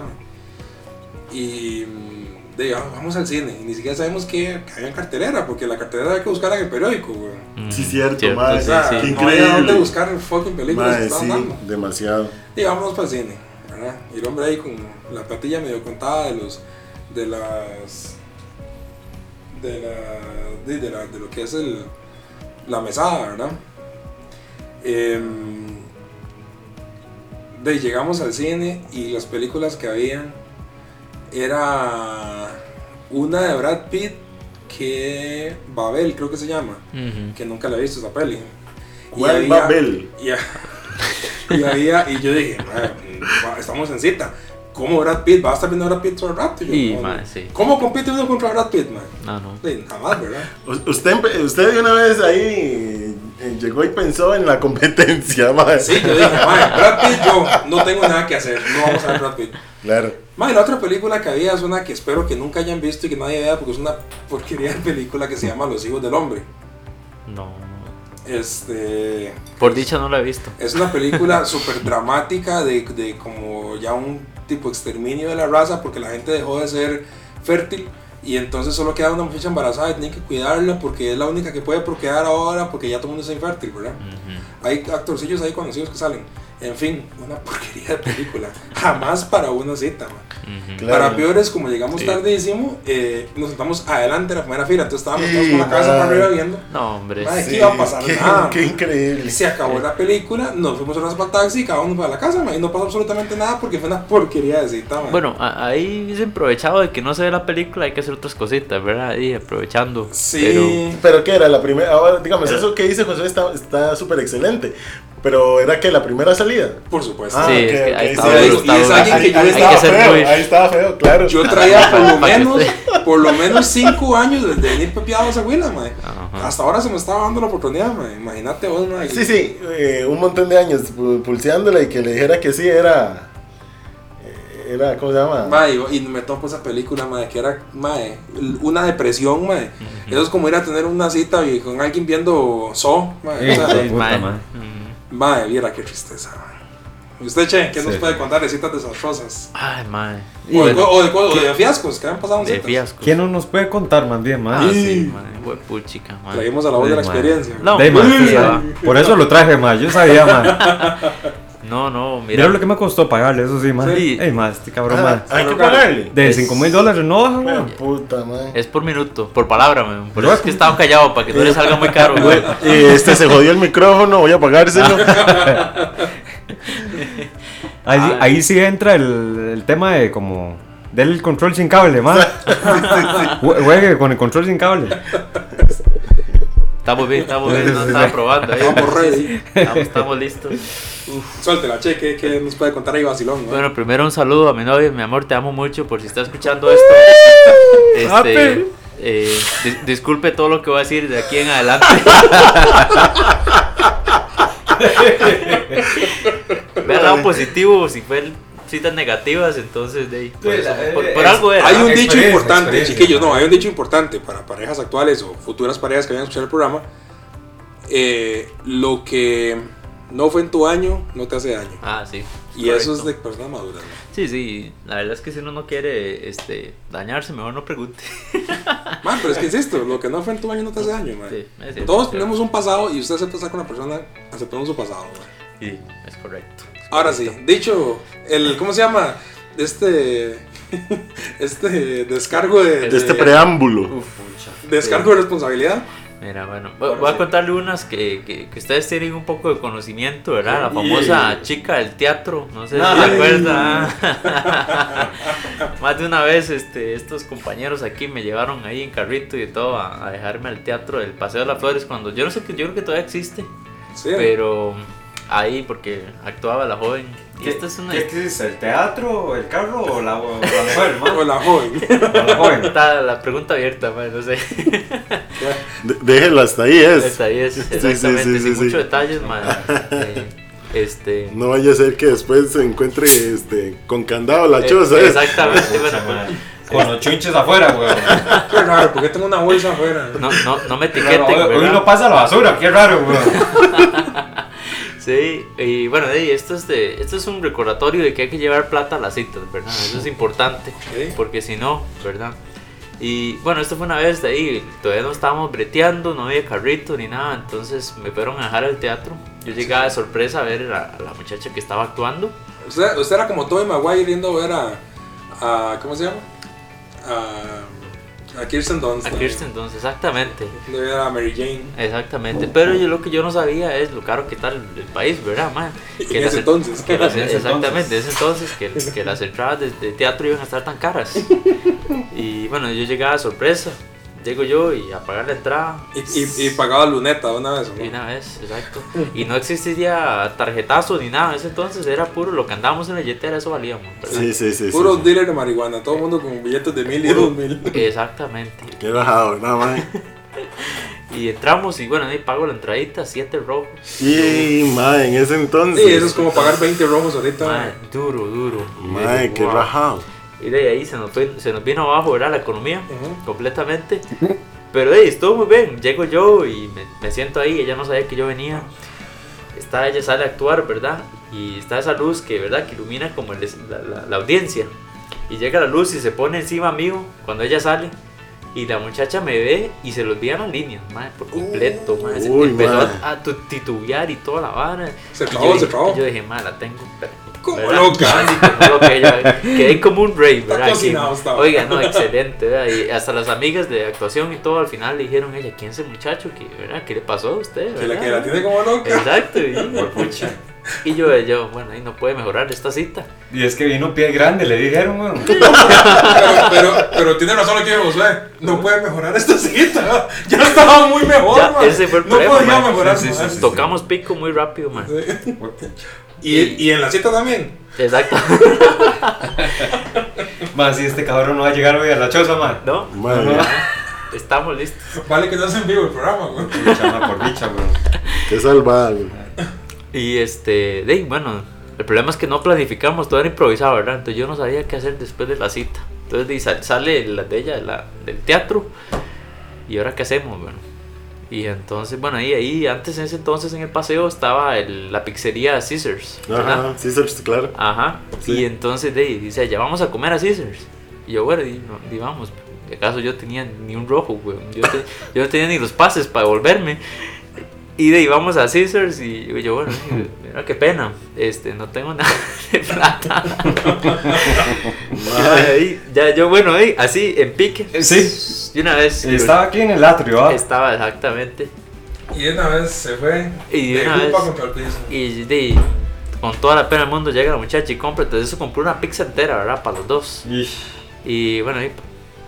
Y mm, de ah, vamos al cine. Y ni siquiera sabemos que, que había en cartelera, porque la cartelera hay que buscarla en el periódico, güey. Mm, Sí, cierto, madre. O sea, no había increíble. dónde buscar fucking películas que Mae, estaban sí, dando. demasiado. Y vámonos para el cine, ¿verdad? Y el hombre ahí con la platilla medio contada de los. de las. De la. de, de la- de lo que es el. la mesada, ¿verdad? Em, de llegamos al cine y las películas que habían era una de Brad Pitt que Babel creo que se llama que nunca la he visto esa peli Y ¿Cuál había- Babel? y, y había, y yo dije, "Mae, va- estamos en cita. ¿Cómo Brad Pitt? ¿Va a estar viendo a Brad Pitt todo el rato? Y yo, Y, "No, mae, no". sí. ¿Cómo compite uno contra Brad Pitt, man? No, no. Sí, jamás, ¿verdad? U- Usted, de una vez ahí eh, llegó y pensó en la competencia, madre. Sí, yo dije, "Mae, Brad Pitt, yo no tengo nada que hacer. No vamos a ver Brad Pitt. Claro. Mae, la otra película que había es una que espero que nunca hayan visto y que nadie vea porque es una porquería de película que se llama Los Hijos del Hombre. No. Este. Por dicha no la he visto. Es una película súper dramática de, de como ya un tipo exterminio de la raza porque la gente dejó de ser fértil y entonces solo queda una muchacha embarazada y tienen que cuidarla porque es la única que puede procrear ahora porque ya todo el mundo es infértil, ¿verdad? Hay actorcillos ahí conocidos que salen. En fin, una porquería de película. Jamás para una cita, man. Ujú. Claro. Para peores, como llegamos Sí. tardísimo, eh, nos sentamos adelante de la primera fila. Entonces estábamos todos Sí, con la cabeza para man. arriba viendo. No, hombre. Mae, sí. Aquí iba a pasar qué, nada. qué increíble. Se acabó la película, nos fuimos a una para taxi y cada uno para la casa, man, y no pasó absolutamente nada porque fue una porquería de cita, man. Bueno, ahí es aprovechado de que no se ve la película, hay que hacer otras cositas, ¿verdad? Y aprovechando. sí. Pero que era la primera, ahora digamos, eso que dice José está está súper excelente. Pero era que la primera salida. Por supuesto. Ah, Sí, ok, es que ahí estaba- sí, y es alguien que yo- ahí estaba feo, muy- ahí estaba feo, claro. Yo traía por lo menos, por lo menos cinco años desde venir pepeado a esa huila, man. Ajá. Hasta ahora se me estaba dando la oportunidad, man. Imagínate vos, man. Sí, sí, eh, un montón de años pu- pulseándola y que le dijera que sí era. eh, Era, ¿cómo se llama? Ma, y, y me topo esa película, ma, que era ma, una depresión, ma. Eso es como ir a tener una cita y con alguien viendo So, ma. o sea, Sí. puta, mae. mae. Mm. ma, viera qué tristeza, ma. ¿Y usted, Che, qué nos puede contar de citas desastrosas? Ay, mae. O, de, Bueno, o, de, o de fiascos que han pasado en de citas. fiascos. ¿Quién no nos puede contar más bien, Ah, mae? sí, mae. Huepuchica, mae. Traímos a la voz de la experiencia. No, De, mae, mae, sí. Por eso lo traje, mae. Yo sabía, mae. No, no, mira. Mira lo que me costó pagarle, eso sí, mae. Sí. Ey, mae, este cabrón, Ah, hay que pagarle. De Es- 5 mil dólares no baja, mae. puta, man. Es por minuto, por palabra, mae. Por eso es que estaba callado, para que no le salga muy caro, güey. Este se jodió el micrófono, voy a apagárselo. Ahí, sí- Ah. ahí sí entra el, el tema de como. Del el control sin cable. Jue- Juegue con el control sin cable. Estamos bien, estamos bien, no estaba probando ahí. Vamos ready. Estamos, estamos listos. Suéltela, Che, ¿qué, qué nos puede contar ahí vacilón? ma? Bueno, primero un saludo a mi novia, mi amor, te amo mucho por si está escuchando esto. Este, eh, dis- disculpe todo lo que voy a decir de aquí en adelante. Vea el lado positivo, si fue citas negativas, entonces de ahí, por, Sí, eso, la- por- por es- algo era. Hay un dicho importante, chiquillos, no, hay un dicho importante para parejas actuales o futuras parejas que vayan a escuchar el programa. Eh, lo que no fue en tu año, no te hace daño. Ah, sí. Y eso es correcto. de personas maduras. ¿no? Sí, sí, la verdad es que si uno no quiere este, dañarse, mejor no pregunte. Man, pero es que insisto, lo que no fue en tu año no te hace daño, man. Sí, es cierto, Todos es tenemos un pasado y usted acepta estar con la persona aceptando su pasado. man. Sí, es correcto. Ahora sí, dicho, el, ¿cómo se llama? Este, este descargo de, De este preámbulo. descargo de responsabilidad. Mira, bueno, voy, a contarle unas que, que, que ustedes tienen un poco de conocimiento, ¿verdad? La famosa chica del teatro, no sé si se acuerdan. Más de una vez este, estos compañeros aquí me llevaron ahí en carrito y todo a, a dejarme al teatro del Paseo de las Flores cuando yo no sé que yo creo que todavía existe, Sí, pero ahí porque actuaba la joven. Y esta es una ¿Qué es el teatro, el carro o la, o la mujer, mae? Hola, joven. O la joven. Está la pregunta abierta, man, no sé. De- déjelo hasta ahí, es. Esta ahí es sí, exactamente, sí, sin sí, muchos detalles, man. Eh, este No vaya a ser que después se encuentre este, con candado la Eh, choza. ¿eh? Exactamente, bueno, Mae. Con los chunches afuera, weón. Qué raro, ¿por qué tengo una bolsa afuera? no, no, no me etiqueten, Hoy, no pasa la basura, qué raro, weón. Sí, y bueno, esto, es de, esto es un recordatorio de que hay que llevar plata a las citas, ¿verdad? Eso es importante, porque si no, ¿verdad? Y bueno, esto fue una vez de ahí, todavía no estábamos breteando, no había carrito ni nada, entonces me fueron a dejar al teatro. Yo llegaba de sorpresa a ver a, a la muchacha que estaba actuando. Usted, usted era como Tobey Maguire yendo a ver a, a ¿cómo se llama? A, a Kirsten Dunst. A Kirsten Dunst, exactamente. Ver a Mary Jane. Exactamente, pero yo lo que yo no sabía es lo caro que está el, el país, ¿verdad, man? En Que las- ese entonces. que las- En ese exactamente, es entonces que, que las entradas de, de teatro iban a estar tan caras. Y bueno, yo llegaba sorpresa, llego yo y a pagar la entrada. Y, y, y pagaba luneta una vez, ¿o Y ¿no? una vez, exacto. Y no existía tarjetazo ni nada, en ese entonces era puro lo que andábamos en la billetera, eso valíamos, ¿verdad? Sí, sí, sí. sí, Puros sí. dealers de marihuana, todo el mundo con billetes de mil y dos mil. Exactamente. Qué bajado, ¿verdad, mae? Y entramos y bueno, ahí pago la entradita, siete rojos. Y, mae, en ese entonces. Sí, eso es como pagar 20 rojos ahorita. Mae, duro, duro. Dije, qué "Wow". rajado. Y de ahí se nos, fue- se nos vino abajo, ¿verdad? La economía, Ujú. completamente. Pero hey, estuvo muy bien. Llego yo y me, me siento ahí. Ella no sabía que yo venía. Está, ella sale a actuar, ¿verdad? Y está esa luz que, ¿verdad? Que ilumina como el la, la- la audiencia. Y llega la luz y se pone encima mío cuando ella sale. Y la muchacha me ve y se los olvidan las líneas, madre, por completo, madre. Uy, empezó madre. a, a tu- titubear y toda la vara. Se Y yo se trabó. y Yo dije, madre, la tengo. pero- Como ¿verdad? loca. Sí, como loca, ella- Quedé como un rey, ¿verdad? cocinado Que- estaba. Oiga, no, excelente, ¿verdad? Y hasta las amigas de actuación y todo al final le dijeron, ella, ¿quién es ese muchacho? ¿Qué, ¿verdad? ¿Qué le pasó a usted? Que la, que tiene como loca. Exacto, y, y yo, yo, bueno, ahí no puede mejorar esta cita. Y es que vino pie grande, le dijeron. Pero, pero, pero tiene razón lo que dijo Josué. No puede mejorar esta cita. Ya estaba muy mejor, Ya, man. ese fue el No problema, podía man. mejorar Sí, sí, más. sí, sí. Tocamos pico muy rápido, man. Y, y en la cita también. Exacto. Más si este cabrón no va a llegar hoy a la choza, man. ¿No? Madre, Estamos listos. Vale que no es en vivo el programa, güey. Por bicha, weón. qué salvada, güey. Y este, de, bueno, el problema es que no planificamos, todo era improvisado, ¿verdad? Entonces yo no sabía qué hacer después de la cita. Entonces de sale la de ella de la- del teatro. ¿Y ahora qué hacemos? Bueno. Y entonces, bueno, ahí, ahí, antes en ese entonces en el paseo estaba el- la pizzería Caesars. Ajá, sí, claro. Ajá. Sí. Y entonces de ahí dice, ya vamos a comer a Caesars. Y yo, bueno, y, no, y vamos. ¿Acaso yo tenía ni un rojo, güey? Yo, te- yo no tenía ni los pases para volverme. Y de ahí vamos a Caesars y yo, bueno, y, mira qué pena. Este, no tengo nada de plata. ya, ahí, ya yo, bueno, ahí, así, en pique. Sí. Y una vez. Estaba aquí en el atrio, ¿ah? Estaba exactamente. Y de una vez se fue. Y de de una vez- contra el piso. Y de, con toda la pena del mundo llega la muchacha y compra. Entonces eso compró una pizza entera, ¿verdad? Para los dos. Ish. Y bueno, y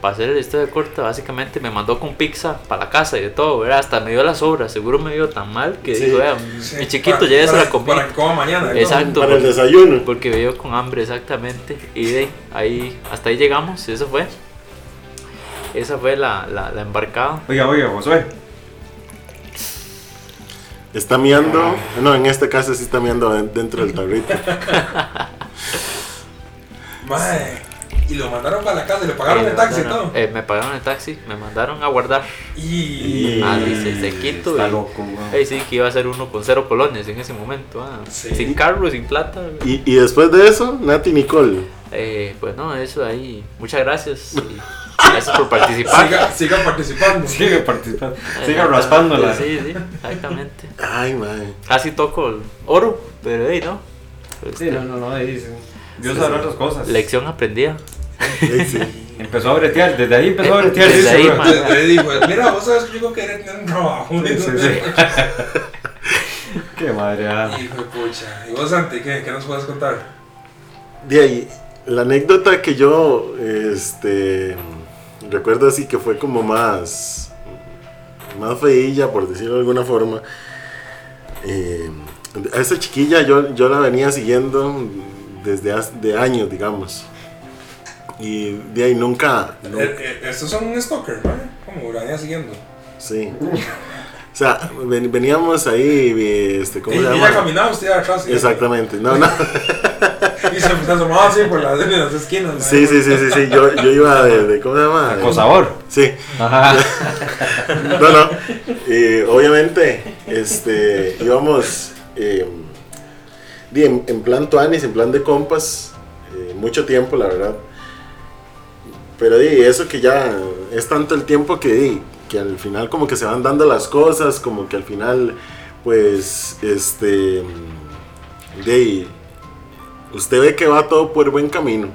para hacer el historia corta, básicamente me mandó con pizza para la casa y de todo, ¿verdad? Hasta me dio las obras, seguro me dio tan mal que Sí. dijo, vea, Sí, mi chiquito para- ya se para- la comí. Para que coma mañana. ¿no? Exacto, Para el desayuno. porque me dio con hambre, exactamente. Y de ahí, ahí, hasta ahí llegamos, y eso fue. Esa fue la, la, la embarcada. Oiga, oiga, Josué. Está miando. No, en este caso sí está miando dentro del tarrito. Mae. Y lo mandaron para la casa y le pagaron Eh, el taxi y mandaron- todo. eh, me pagaron el taxi, me mandaron a guardar. Y. Ah, dice, se quito. Está y- loco. Ey, sí, que iba a ser uno con cero colones en ese momento. ah. Sí. Sin carro, sin plata. Y, y después de eso, Nati Nicole. Eh, pues no, eso ahí. Muchas gracias. y gracias por participar. Siga, siga participando. Sigue participando. Sigue Exactamente, raspándola. Sí, sí, exactamente. Ay, madre. Casi toco el oro, pero ahí no. Este, Sí, no, no, no, ahí sí. Dios sabrá otras cosas. Lección aprendida. Sí, sí. Empezó a bretear, desde ahí empezó a Eh, bretear. desde ahí, man. Le, le dijo, mira, vos sabes que yo quería tener un trabajo. Sí, sí. Qué madre. ah. Hijo de pucha. ¿Y vos, Santi, qué, qué nos puedes contar? De ahí, la anécdota que yo este, recuerdo así que fue como más, más feilla, por decirlo de alguna forma. Eh, a esa chiquilla yo, yo la venía siguiendo desde hace de años, digamos. Y de ahí nunca, nunca- Eh, eh, estos son un stalker, ¿no? Como la venía siguiendo. sí. O sea, ven- veníamos ahí, este, ¿cómo Y se llama? caminaba usted atrás. y- Exactamente, no, no. Y se, asomaba así por las, en las esquinas. ¿no? Sí, sí, sí, sí, sí. Yo, yo iba de, de- ¿cómo se llama? Acosador. Sí. Ajá. No, no. Y obviamente, este, íbamos, eh, en plan tuanis, en plan de compas, eh, mucho tiempo, la verdad. Pero di, eso que ya es tanto el tiempo que di, que al final como que se van dando las cosas, como que al final, pues, este, di, usted ve que va todo por buen camino.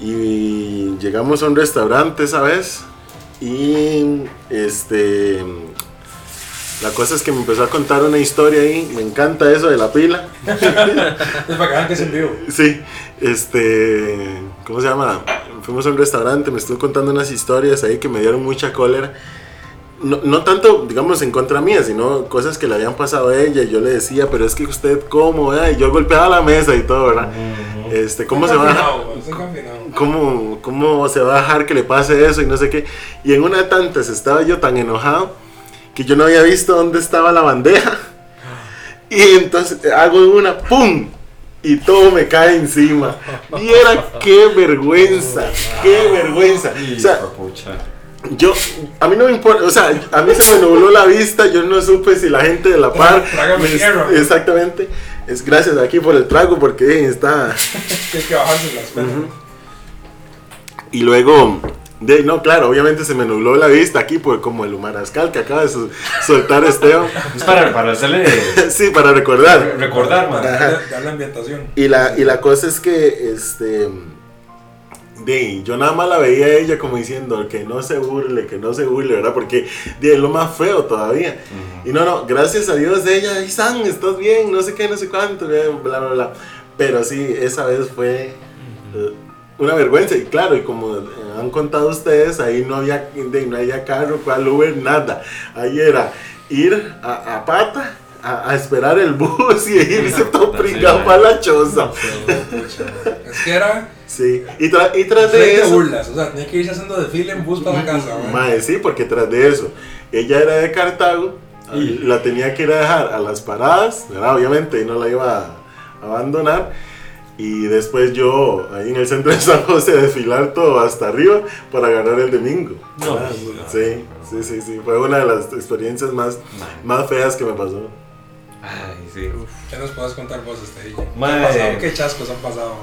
Y llegamos a un restaurante esa vez y este la cosa es que me empezó a contar una historia ahí, me encanta eso de la pila. Es para que es en vivo. Sí, este, ¿cómo se llama? Fuimos a un restaurante, me estuvo contando unas historias ahí que me dieron mucha cólera. No, no tanto, digamos, en contra mía, sino cosas que le habían pasado a ella. Y yo le decía, pero es que usted, ¿cómo? eh?" Y yo golpeaba la mesa y todo, ¿verdad? Este, ¿cómo se va a... Estoy. ¿Cómo, ¿Cómo se va a dejar que le pase eso y no sé qué? Y en una de tantas estaba yo tan enojado que yo no había visto dónde estaba la bandeja. Y entonces hago una ¡pum! Y todo me cae encima. Y era qué vergüenza, qué vergüenza. O sea, yo, a mí no me importa, o sea, a mí se me nubló la vista, yo no supe si la gente de la par. Me- exactamente. Es gracias aquí por el trago porque eh, está. Que hay que bajarse las penas. Y luego, de, no, claro, obviamente se me nubló la vista aquí, por como el humarascal que acaba de su- soltar Esteban. Es para, para hacerle sí, para recordar. recordar, man. Darle, darle ambientación. Y la, y la cosa es que, este, de, yo nada más la veía a ella como diciendo que no se burle, que no se burle, ¿verdad? Porque de, es lo más feo todavía. Y no, no, gracias a Dios ella, ay, San, estás bien, no sé qué, no sé cuánto, bla, bla, bla. Pero sí, esa vez fue una vergüenza. Y claro, y como eh, han contado ustedes, ahí no había, de, no había carro, cual Uber, nada. Ahí era ir a, a pata. A, a esperar el bus y irse todo pringado para la choza. Es que era. Sí, y, tra- y tras de Frente a eso. burlas. O sea, tenía que irse haciendo desfile en bus para la casa. Mae, sí, porque tras de eso, ella era de Cartago y la tenía que ir a dejar a las paradas, ¿verdad? obviamente, y no la iba a abandonar. Y después yo, ahí en el centro de San José, desfilar todo hasta arriba para agarrar el domingo. No, ¿verdad? Sí, sí, sí, sí. Fue una de las experiencias más, más feas que me pasó. Ay, sí. ¿Qué nos puedes contar vos, este ¿Qué, Mae. ha pasado? ¿Qué chascos han pasado?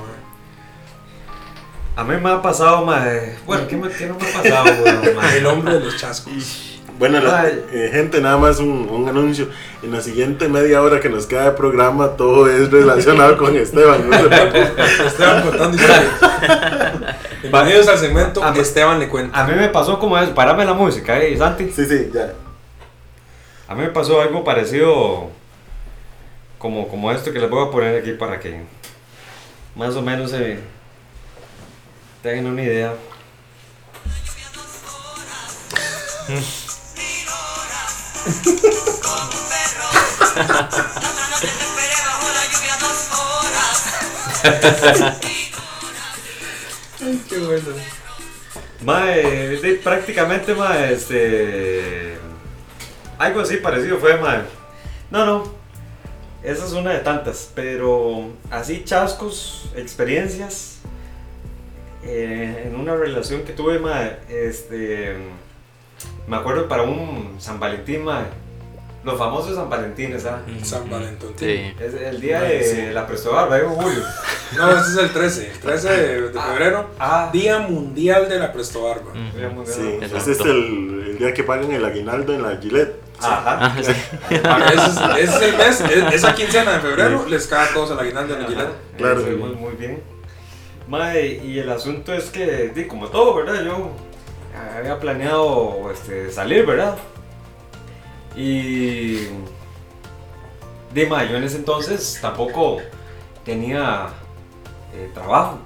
A mí me ha pasado, mae. Bueno, ¿qué, me, qué no me ha pasado, weón, mae? El hombre de los chascos. Bueno, la- eh, gente, nada más un, un anuncio. En la siguiente media hora que nos queda de programa, todo es relacionado con Esteban. ¿no? Esteban contando historias. Bienvenidos al segmento A Esteban le cuenta. A mí me pasó como eso. Parame la música, eh, Santi. Sí, sí, ya. A mí me pasó algo parecido como, como esto que les voy a poner aquí para que más o menos se tengan una idea. Ay, qué bueno. Mae, de- prácticamente, mae, este. Algo así parecido fue, mae. No, no. Esa es una de tantas, pero así chascos, experiencias. eh, en una relación que tuve, mae, este. Me acuerdo para un San Valentín, mae. Los famosos San Valentines, ¿ah? San Valentín. Sí. Es el día de sí. la Presto Barba, digo Julio. No, este es el 13. El 13 de, de febrero. Ah, Día Mundial de la Presto Barba. Mm. Día Mundial. Sí, Exacto. ese es el, el día que pagan el aguinaldo en la Gillette. Ajá. Ah, sí. Ese es, ese es el mes, es- esa quincena de febrero les cae a todos el aguinaldo en el Gillette. Claro. Muy, muy bien. Mae, y el asunto es que, como todo, ¿verdad? Yo había planeado este, salir, ¿verdad? Y. Di, mae, yo en ese entonces tampoco tenía eh, trabajo.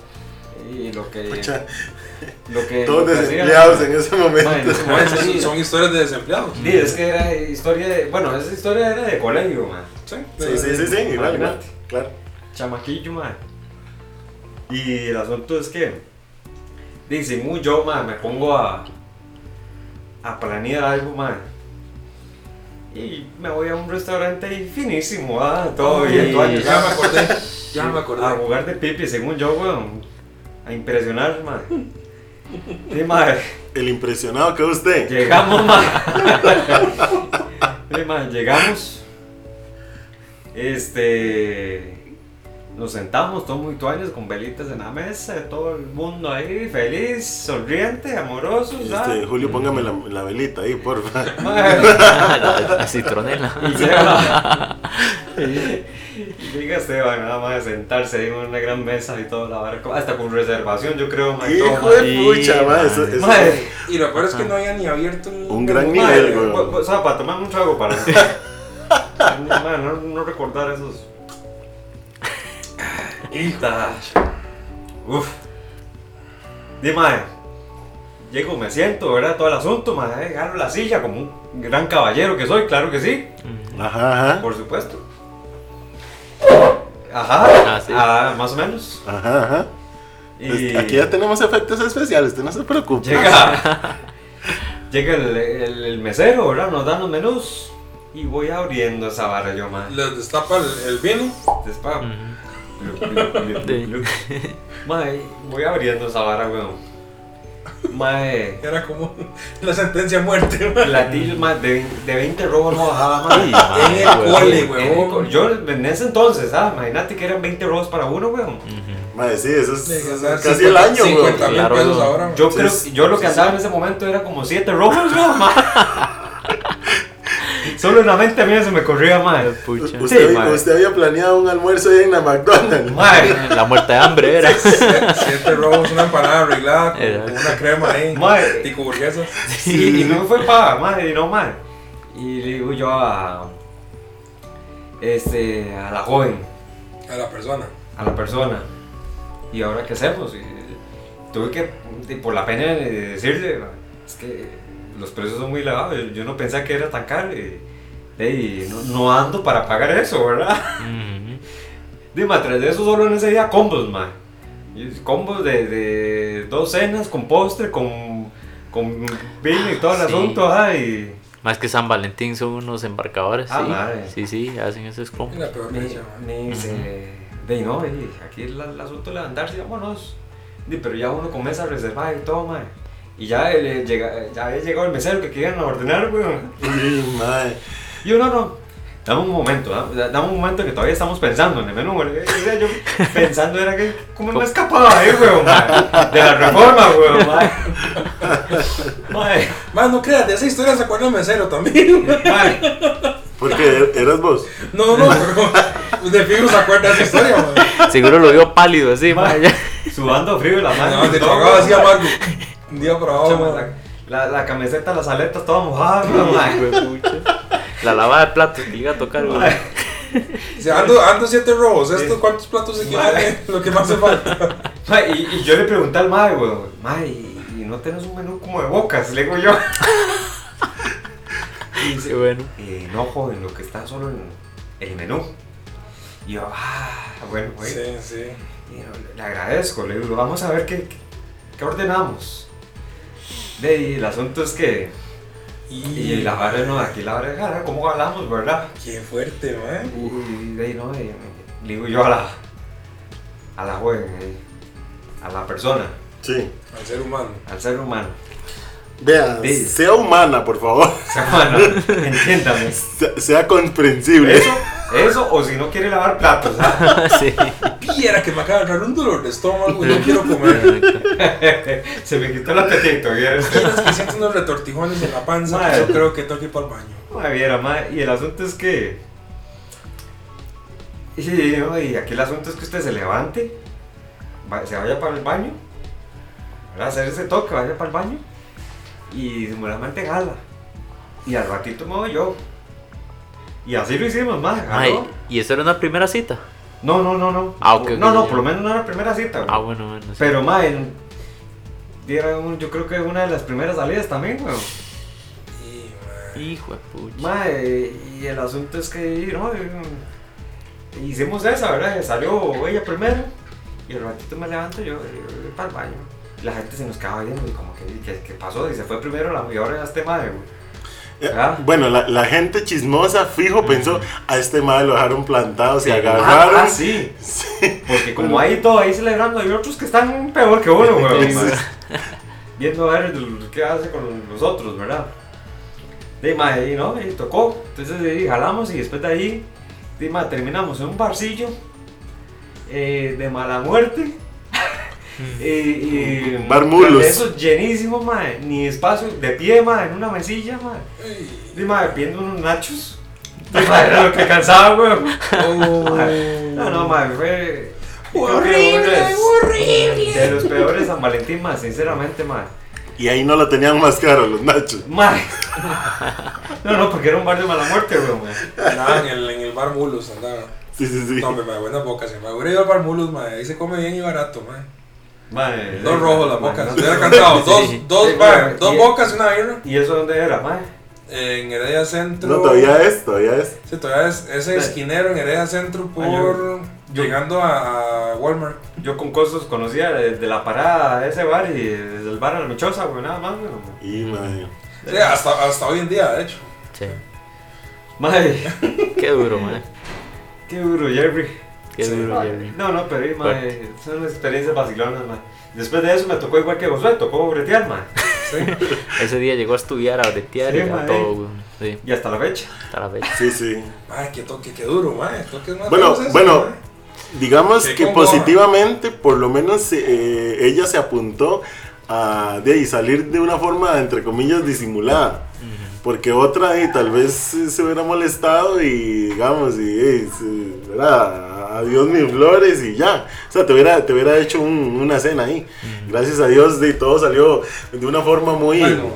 Y lo que. Pucha, Lo que Todos lo que hacía- desempleados en ese momento. Mae, en ese Bueno, momento, son- sí. son historias de desempleados. Sí, es que era historia de. Bueno, esa historia era de colegio, man. Sí, Sí, sí, sí, sí, igual, igual. Imagínate. Claro. chamaquillo, man. Y el asunto es que, dice, muy yo, man, me pongo a, a planear algo, man. Y me voy a un restaurante ahí finísimo, ah, todo bien, todo Ya me acordé. Ya me A acordé. jugar de pipi, según yo, weón. A impresionar, man. Sí, man. El impresionado que usted. Llegamos, man. Sí, man, llegamos. Este. Nos sentamos todos muy tuanes con velitas en la mesa, todo el mundo ahí feliz, sonriente, amoroso, Este, ¿sabes? Julio, póngame la, la velita ahí, porfa. La, la citronela. Y llega, Esteban nada más a sentarse ahí en una gran mesa y todo, la vara, hasta con reservación, yo creo, todo, Hijo de pucha, Y lo peor es que no había ni abierto el- Un gran nivel, o- O sea, para tomar un trago, para. No recordar esos. Hita. Uf. Di, mae. Llego, me siento, ¿verdad? Todo el asunto, mae. Agarro la silla como un gran caballero que soy, claro que sí. Ajá, ajá. Por supuesto. Ajá. Ah, sí. ah, más o menos. Ajá, ajá. Y Pues, Aquí ya tenemos efectos especiales, usted no se preocupe. llega. llega el, el- el mesero, ¿verdad? Nos dan los menús. Y voy abriendo esa barra yo, mae. Les destapa el, el vino. Ujú. Gluc, Mae, voy abriendo esa vara, weón. Mae, Era como la sentencia a muerte. ma. platillos más de, de 20 rojos no bajaba, mae. Mae, En el cole, el co- Yo en ese entonces, ah, imagínate que eran 20 rojos para uno, weón. Sí, eso es, Sí, eso es sea, casi el 50 año, 50 güey. mil Claro, pesos no. ahora. Yo Sí, creo sí, yo lo que sí, andaba sí. en ese momento era como 7 rojos, weón, mae. Solo en la mente mía se me corría, mae. Pucha. Usted, Sí, mae. usted había planeado un almuerzo ahí en la McDonald's. Mae, La muerte de hambre era. Siete robos, una empanada arreglada con, Era. una crema ahí. Mae. Tico burguesas. Sí, y no fue paga, madre, y no mal. Y le digo yo a. Este. a la joven, A la persona. a la persona. ¿Y ahora qué hacemos? Y tuve que, y por la pena de decirle, es que los precios son muy elevados. yo- Yo no pensaba que era tan caro. Y, y no, no ando para pagar eso, ¿verdad? Ujú. Dime, tras de eso solo en ese día combos, man. Combos de, de dos cenas con postre, con, con vino y todo el Sí. asunto, ajá, y... Más que San Valentín son unos embarcadores, Ah, sí. madre. Sí, sí, hacen esos Es combos. la peor se... De no, aquí el, el asunto de levantarse, vámonos. Pero ya uno con mesa reservada y todo, man. Y ya, le llega, ya había llegado el mesero que querían ordenar, weón. Uy, madre. Y yo, no, no. Dame un momento, da- dame un momento que todavía estamos pensando en el menú, güey. Y yo pensando era que, ¿cómo me escapaba ahí, weón, man? De la reforma, weón, man. Man, Más no creas, de esa historia se acuerda el mesero también. man. Porque eras vos. No, no, pero de fijo se acuerda de esa historia, ma. Seguro lo vio pálido así, Ma. ma, ya. Sudando frío la mano. No, te pagaba así amargo. Un día por abajo, Chama, ma. la, la, la camiseta, las aletas, todas mojadas. Hijuepucha. La lavada de platos que iba a tocar, güey. Ando, ando siete robos. ¿Estos Sí. cuántos platos equivalen? Lo que me hace falta. Y, y yo le pregunté al mae, weón, mae, ¿y, y no tenés un menú como de bocas? Le digo yo. y dice, bueno. eh, no, joven, lo que está solo en el menú. Y yo, ah, bueno, güey. Sí, sí. Y yo, le agradezco, le digo, vamos a ver qué, qué ordenamos. De ahí, el asunto es que, y la vara no, aquí la vara, ah, ¿cómo hablamos, verdad? Qué fuerte, ma. Y de ahí, no, y le digo yo a la, a la joven, a la persona, Sí. Al ser humano. al ser humano. Vea, sea humana, por favor. Bueno, entiéndame. Sea, sea comprensible. Eso, eso, o si no quiere lavar platos, ¿ah? sí. Viera que me acaba de agarrar un dolor de estómago y no quiero comer. Se me quitó el apetito. Quieres que siento unos retortijones en la panza, Madre. yo creo que tengo que ir para el baño. Madre, viera, madre, y el asunto es que. Y, aquí el asunto es que usted se levante, va- se vaya para el baño, ¿verdad? hacer ese toque, vaya para el baño y seguramente gala. Y al ratito me voy yo. Y así lo hicimos, madre. Jaló. ¿y eso era una primera cita? No, no, no, no. Ah, ok, ok, no, no, por lo menos no era primera cita. güey. Ah, bueno, bueno. sí. Pero, madre, un- yo creo que una de las primeras salidas también, weón. Hijo de pucha. Mae, y el asunto es que, no, hicimos esa, ¿verdad? Salió ella primero y el ratito me levanto yo, eh, para el baño. Y la gente se nos quedaba viendo y como que, ¿qué, pasó? Y se fue primero la, y ahora este madre, güey. Ah. Bueno, la, la gente chismosa fijo pensó, a este madre lo dejaron plantado, se Sí. agarraron. Ah, ah, sí. Porque como hay todo ahí celebrando, hay otros que están peor que uno, güey. Sí. Viendo a ver qué hace con los otros, ¿verdad? De y no, y tocó. Entonces ahí jalamos y después de ahí mae, terminamos en un barcillo eh, de mala muerte. Y, y, Bar Mulos. de Esos llenísimos, mae. Ni espacio, de pie, mae, en una mesilla, mae. Y, mae, viendo unos nachos. Y, mae, era lo que cansaba, weón. Mae, No, no, mae, fue. Horrible, horrible. De los peores San Valentín, mae, sinceramente, mae. Y ahí no lo tenían más caro los nachos. Mae. No, no, porque era un bar de mala muerte, weón. mae. Andaba en el, en el bar Mulus, andaba. Sí, sí, sí. No, me da buenas bocas, me hubiera ido al bar Mulus, mae. Ahí se come bien y barato, mae. Dos rojos las bocas. hubiera cantado. Dos, dos, dos y- bocas y una birra. ¿Y eso dónde era, mae? En Heredia Centro. No, todavía es, todavía es. Sí, todavía es ese esquinero en Heredia Centro por. Yo- yo- llegando a, a Walmart. Yo con costos conocía desde la parada de ese bar y desde el bar a la mechosa, güey, nada más, güey. Y, madre. Sí, hasta, hasta hoy en día, de hecho. Sí. Mae, Qué duro, mae. qué duro, Jerry. Qué Sí. duro, Jerry. No, no, pero, mae, son experiencias vacilonas, mae. Después de eso me tocó igual que vos, me tocó bretear, mae. Sí. Ese día llegó a estudiar, a bretear Sí, y a todo, weón. Sí, Y hasta la fecha. hasta la fecha. Sí, sí. Ay, qué toque, qué duro, mae. Toques más Bueno, bueno. mae. Digamos Qué que positivamente, por lo menos eh, ella se apuntó a de ahí salir de una forma, entre comillas, disimulada. Porque otra, eh, tal vez eh, se hubiera molestado y, digamos, y, eh, se- ¿verdad? Adiós mis flores y ya. O sea, te hubiera, te hubiera hecho un- una cena ahí. Gracias a Dios, de todo salió de una forma muy... Bueno.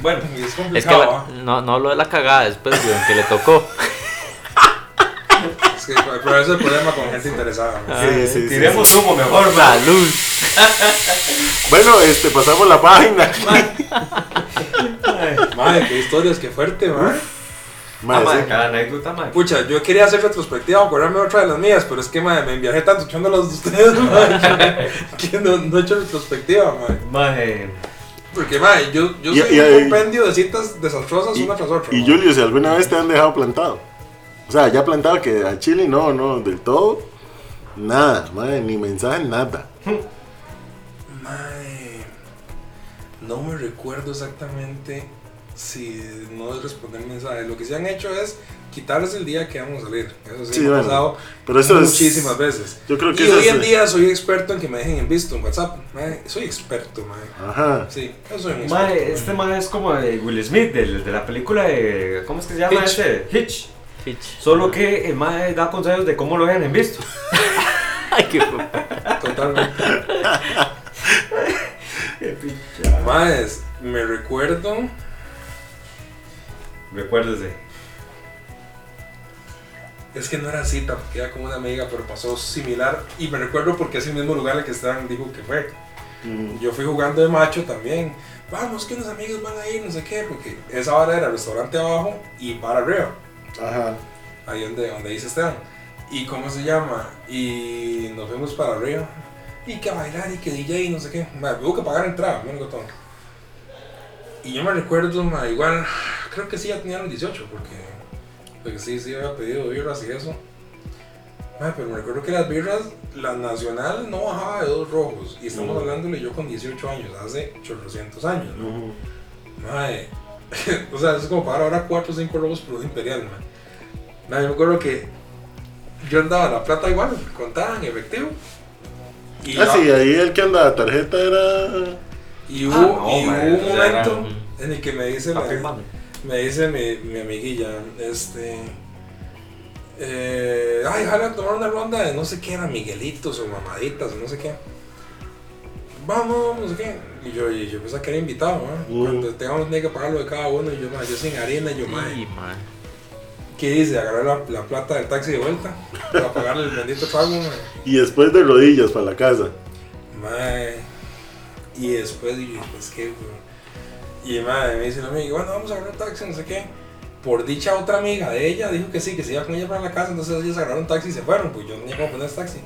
Bueno, Y es Es que complicado, la- ¿ah? no, no hablo de la cagada después, que le tocó. Es que, pero ese es el problema con gente interesada. Sí, sí, sí, Tiremos sí. humo mejor, mae. Salud. Bueno, este, pasamos la página. Mae, qué historias, qué fuerte, mae. Ah, cada anécdota. Pucha, yo quería hacer retrospectiva, acordarme otra de las mías, pero es que mae, me viajé tanto echando las de ustedes, mae, que, no, no he hecho retrospectiva, mae. Mae, Porque, mae, yo, yo Y- soy y- un compendio de citas desastrosas Y, una tras otra. y. Julio, si alguna vez te han dejado plantado. O sea, ya plantado que a Chile no, no, del todo. Nada, madre, ni mensaje, nada. Mae, no me recuerdo exactamente si no es responder mensajes. Lo que se han hecho es quitarles el día que vamos a salir. Eso sí, Sí, me ha bueno, pasado pero eso es- muchísimas veces. Yo creo que y hoy es- en día soy experto en que me dejen en visto en WhatsApp. Soy experto, mae. Ajá. Sí, yo soy un experto. mae, mae. este mae es como de Will Smith, del- de, la película de. ¿Cómo es que se llama Hitch. ese? Hitch. Fitch. Solo que el mae da consejos de cómo lo dejan en visto. Ay, qué. Totalmente. Maes, me recuerdo. Recuérdese. Es que no era cita, porque era como una amiga, pero pasó similar. Y me recuerdo porque es el mismo lugar al que Esteban dijo que fue. Mm, Yo fui jugando de macho también. Vamos, que unos amigos van a ir, no sé qué, porque esa hora era restaurante abajo y bar arriba. Ajá. Ahí donde, donde dice Esteban. ¿Y cómo se llama? Y nos fuimos para arriba. Y que bailar y que DJ y no sé qué. Ma, hubo que pagar entrada, me único todo. Y yo me recuerdo, igual, creo que sí ya tenía los 18, porque, porque sí, sí había pedido birras y eso. Ma, pero me recuerdo que las birras, la nacional no bajaba de dos rojos. Y estamos Mm. hablándole yo con 18 años, hace 800 años, ¿no? Mae, o sea, es como pagar ahora 4 o 5 robos por un imperial. Mae, yo me acuerdo que yo andaba la plata igual, contaba en efectivo. Y, Ah, sí, ahí el que anda la tarjeta era. Y hubo, Ah, no, y hubo un era- momento en el que me dice, la- Afirmame. me dice mi, mi amiguilla, este. Eh, ay, jala a tomar una ronda de no sé qué era, Miguelitos o mamaditas o no sé qué. Vamos, no sé qué. Y yo, y yo pensaba que era invitado, ¿no? Mm. Cuando tengamos que pagar lo de cada uno, y yo, ma, yo sin harina, y yo, man. ¿Qué dice? Agarrar la, la plata del taxi de vuelta para pagarle el bendito pago, mae. Y después de rodillas para la casa. Mae. Y después, yo, pues qué, güey. Y mae, me dice una amiga, bueno, vamos a agarrar un taxi, no sé qué. Por dicha otra amiga de ella dijo que sí, que se iba con ella para la casa, entonces ellos agarraron un taxi y se fueron, pues yo no tenía cómo poner ese taxi.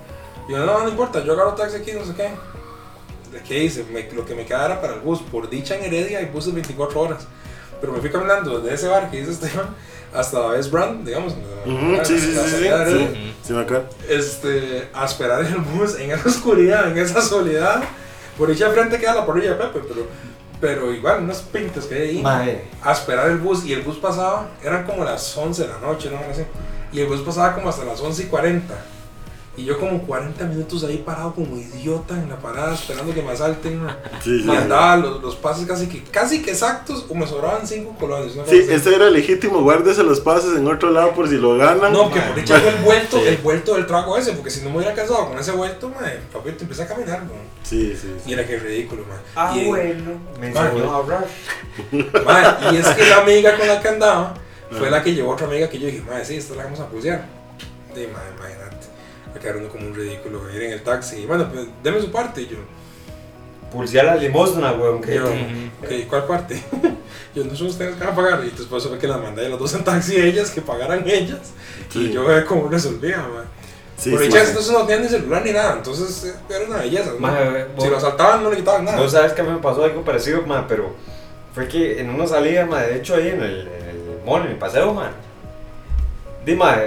Y yo, no, no importa, yo agarro taxi aquí, no sé qué. ¿De qué hice? Me- lo que me quedara para el bus. Por dicha en Heredia hay buses 24 horas. Pero me fui caminando desde ese bar que dice Esteban hasta West Brand, digamos. La- Sí, sí, la sí, sí. Heredia Sí, sí me acuerdo. este, a esperar el bus en esa oscuridad, en esa soledad. Por de frente queda la parrilla de Pepe, pero, pero igual, unas pintas que hay ahí. A esperar el bus y el bus pasaba, eran como las 11 de la noche, ¿no? Así. Y el bus pasaba como hasta las 11 y 40. Y yo como 40 minutos ahí parado como idiota en la parada esperando que me asalten. Sí, sí, Me sí. andaba los, los pases casi que, casi que exactos o me sobraban 5 colones. Sí, ese era legítimo, guárdese los pases en otro lado por si lo ganan. No, que por dicha fue el vuelto, Sí. el vuelto del trago ese, porque si no me hubiera casado con ese vuelto, madre, papi, te empieza a caminar, ma. Sí, sí, sí. Mira qué ridículo, man. Ah, y, bueno, me Ah, enseñó a ma, y es que la amiga con la que andaba fue la que llevó otra amiga que yo dije, madre, sí, esta la vamos a pulsear. Sí, madre, imagínate. Me quedaron como un ridículo ir en el taxi. Y bueno, pues deme su parte. Y yo, Pulsé a la limosna, weón. Que yo ¿cuál parte? yo no sé ustedes que van a pagar. Y después fue que las mandé a las dos en taxi ellas, que pagaran ellas. Sí. Y yo veía cómo resolvía, man. Sí, dicha, sí. entonces no tenían ni celular ni nada. Entonces eh, era una belleza. ¿no? Si lo asaltaban, no le quitaban nada. Vos sabes que a mí me pasó algo parecido, man, pero fue que en una salida, man, de hecho ahí en el, en el mall, en el paseo, man. Di, man,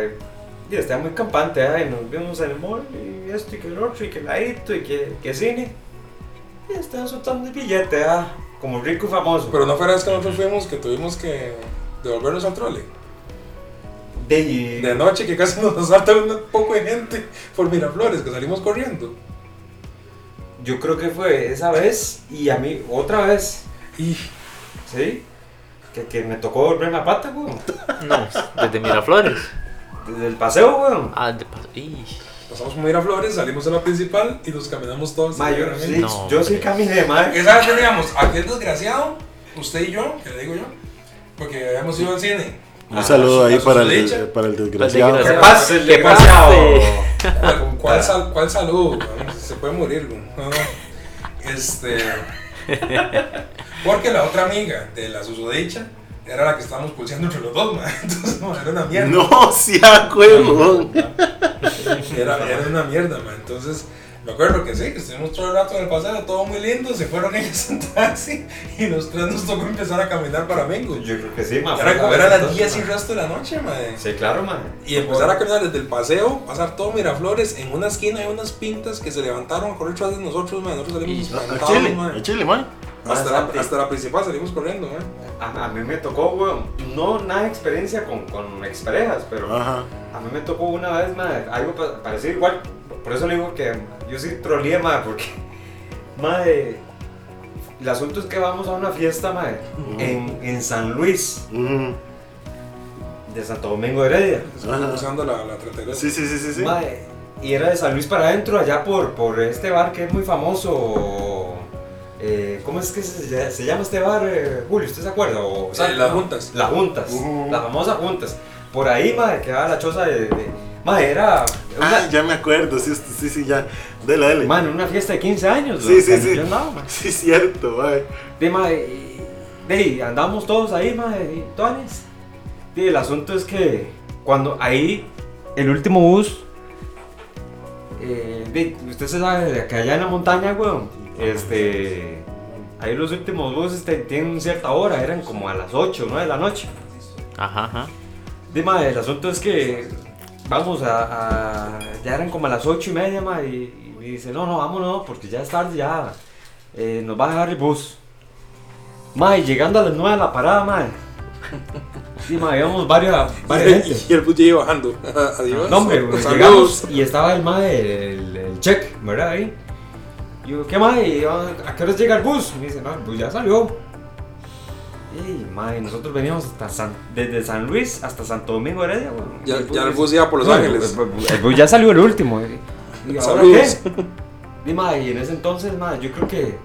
y estaba muy campante, ay, nos vimos en el mall, y esto y que el otro, y que el ladito, y que, que cine. Y estaban soltando el billete, ah, como rico y famoso. Pero no fuera vez que nosotros fuimos que tuvimos que devolvernos al trole. de, y- De noche que casi nos asaltan un poco de gente por Miraflores, que salimos corriendo. yo creo que fue esa vez, y a mí otra vez, Y ¿sí? Que, que me tocó volver la pata, weón. No, desde Miraflores. Desde el paseo, weón. Ah, de paso. Ih, pasamos por Miraflores, salimos a la principal y nos caminamos todos. Ma, yo, seguidamente. sí, No, yo sí caminé, ma. Esa vez teníamos aquel desgraciado, usted y yo, que le digo yo, porque habíamos ido al cine. Un A- saludo a ahí para el, para el desgraciado. desgraciado. ¿Qué pasa, el ¿Qué desgraciado? ¿Cuál, cuál, sal- cuál salud? weón? Se puede morir, no. Este. Porque la otra amiga de la susodicha era la que estábamos pulseando entre los dos, man. Entonces, no, era una mierda. No, sí, a huevón. Era, era una mierda, man. Entonces, me acuerdo que sí, que estuvimos todo el rato en el paseo, todo muy lindo. Se fueron ellos en taxi y los tres nos tocó empezar a caminar para Mengo. Yo creo que sí, ma. Era como era las entonces, 10 y el resto de la noche, man. Sí, claro, ma. Y empezar a caminar desde el paseo, pasar todo Miraflores, en una esquina hay unas pintas que se levantaron a correr tras de nosotros, man. nosotros salimos espantados, Chile, man. Chile, man. Hasta, la, hasta la principal salimos corriendo, man. A, a mí me tocó, weón, no nada de experiencia con, con exparejas, pero Ajá. a mí me tocó una vez, ma, algo pa- parecido igual. Por eso le digo que yo sí troleé, ma, porque, ma, eh, el asunto es que vamos a una fiesta, ma, en, en San Luis, de Santo Domingo de Heredia. Usando la, la 32. Sí, sí, sí, sí. sí. Ma, eh, y era de San Luis para adentro, allá por, por este bar que es muy famoso. Eh, ¿Cómo es que se, se llama este bar, eh, Julio? ¿Usted se acuerda? O, Sí, Las Juntas. Las Juntas, Ujú. las famosas Juntas. Por ahí, madre, quedaba la choza de. de madre, era. Una, Ah, ya me acuerdo, sí, sí, sí, ya. Dele, dele. man, una fiesta de 15 años. Sí, ¿no? sí, sí. Yo andaba, man. Sí, cierto, mae. De, madre, de, andamos todos ahí, madre, y toanes. Y el asunto es que cuando ahí, el último bus, eh, de, usted se sabe que allá en la montaña, weón, este, ahí los últimos buses te- tienen cierta hora, eran como a las 8 o 9 de la noche. Ajá, ajá. Dime, el asunto es que vamos a, a- ya eran como a las 8 y media, ma, y, y dice, no, no, vámonos, porque ya es tarde, ya, eh, nos va a dejar el bus. Ma, y llegando a las 9 de la parada, ma, sí, ma, íbamos varias, varias gente. Y el bus ya iba bajando. Adiós. No, hombre, llegamos y estaba el ma, el, el, el check, ¿verdad? Ahí. Y yo, ¿qué? ¿Y ¿A qué hora llega el bus? Me dice, no, el bus ya salió. Y, ma, y nosotros veníamos hasta San, desde San Luis hasta Santo Domingo Heredia, weón. Ya, ya el bus iba por Los no, Ángeles. El, el- el bus ya salió el último. ¿Y y ahora Saludos. qué? Y, ma, y en ese entonces, ma, yo creo que.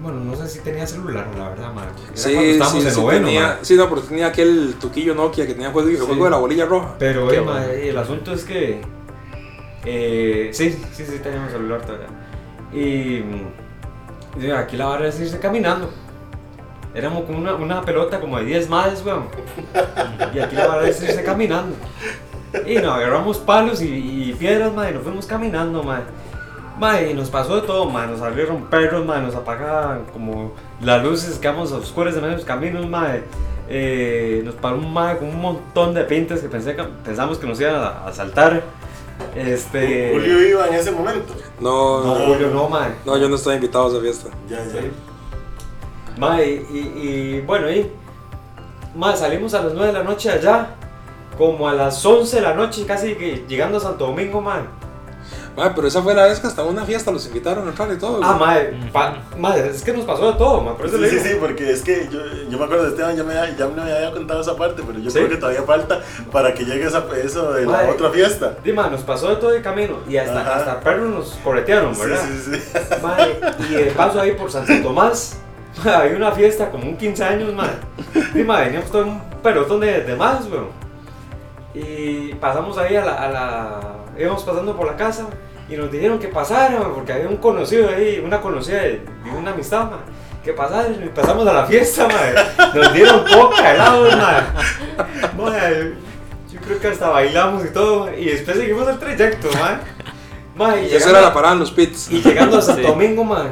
Bueno, no sé si tenía celular, la verdad, ma. Era cuando Sí, estábamos sí, en sí, noveno, tenía, sí, no, pero tenía aquel tuquillo Nokia que tenía juego, el juego de la bolilla roja. Pero, eh, ma, bueno. el asunto es que. eh, sí, sí, sí, teníamos celular todavía. Y. aquí la barra es irse caminando. Éramos como una, una pelota como de 10 más, weón. Y aquí la barra es irse caminando. Y nos agarramos palos y, piedras, ma, y nos fuimos caminando, ma. Ma, y nos pasó de todo, ma. Nos salieron perros, ma, nos apagaban como las luces, quedamos a oscuras en medios caminos, ma. Eh, nos paró un ma con un montón de pintas que, pensé que pensamos que nos iban a asaltar. Este. Julio iba en ese momento. No, No, no, Julio, no, ma. no, yo no estaba invitado a esa fiesta. Ya, ya. Sí. Ma, y, y- bueno, y. Ma, salimos a las 9 de la noche allá. como a las 11 de la noche, casi que llegando a Santo Domingo, mae. Mae, pero esa fue la vez que hasta una fiesta los invitaron a entrar y todo. Ah, pa- mae, es que nos pasó de todo, por eso Sí, le sí, digo. sí, porque es que yo, yo me acuerdo de Esteban, ya me, ya me había contado esa parte, pero yo ¿Sí? creo que todavía falta para que llegue esa, eso de la Mae. otra fiesta. Dima, nos pasó de todo el camino y hasta, Ajá. hasta perros nos corretearon, Sí, ¿verdad? sí, sí. Mae, y de paso ahí por Santo Tomás, había una fiesta como un 15 años. Y mae, veníamos todo un pelotón de, de más, weón. Y pasamos ahí a la, a la. íbamos pasando por la casa y nos dijeron que pasara, mae, porque había un conocido ahí, una conocida de, de una amistad, mae. Que pasara y pasamos a la fiesta, mae. Nos dieron coca, helados, mae. Mae, yo creo que hasta bailamos y todo, y después seguimos el trayecto. Mae, y Esa era la parada en los pits. y llegando a Santo Sí. Domingo, mae,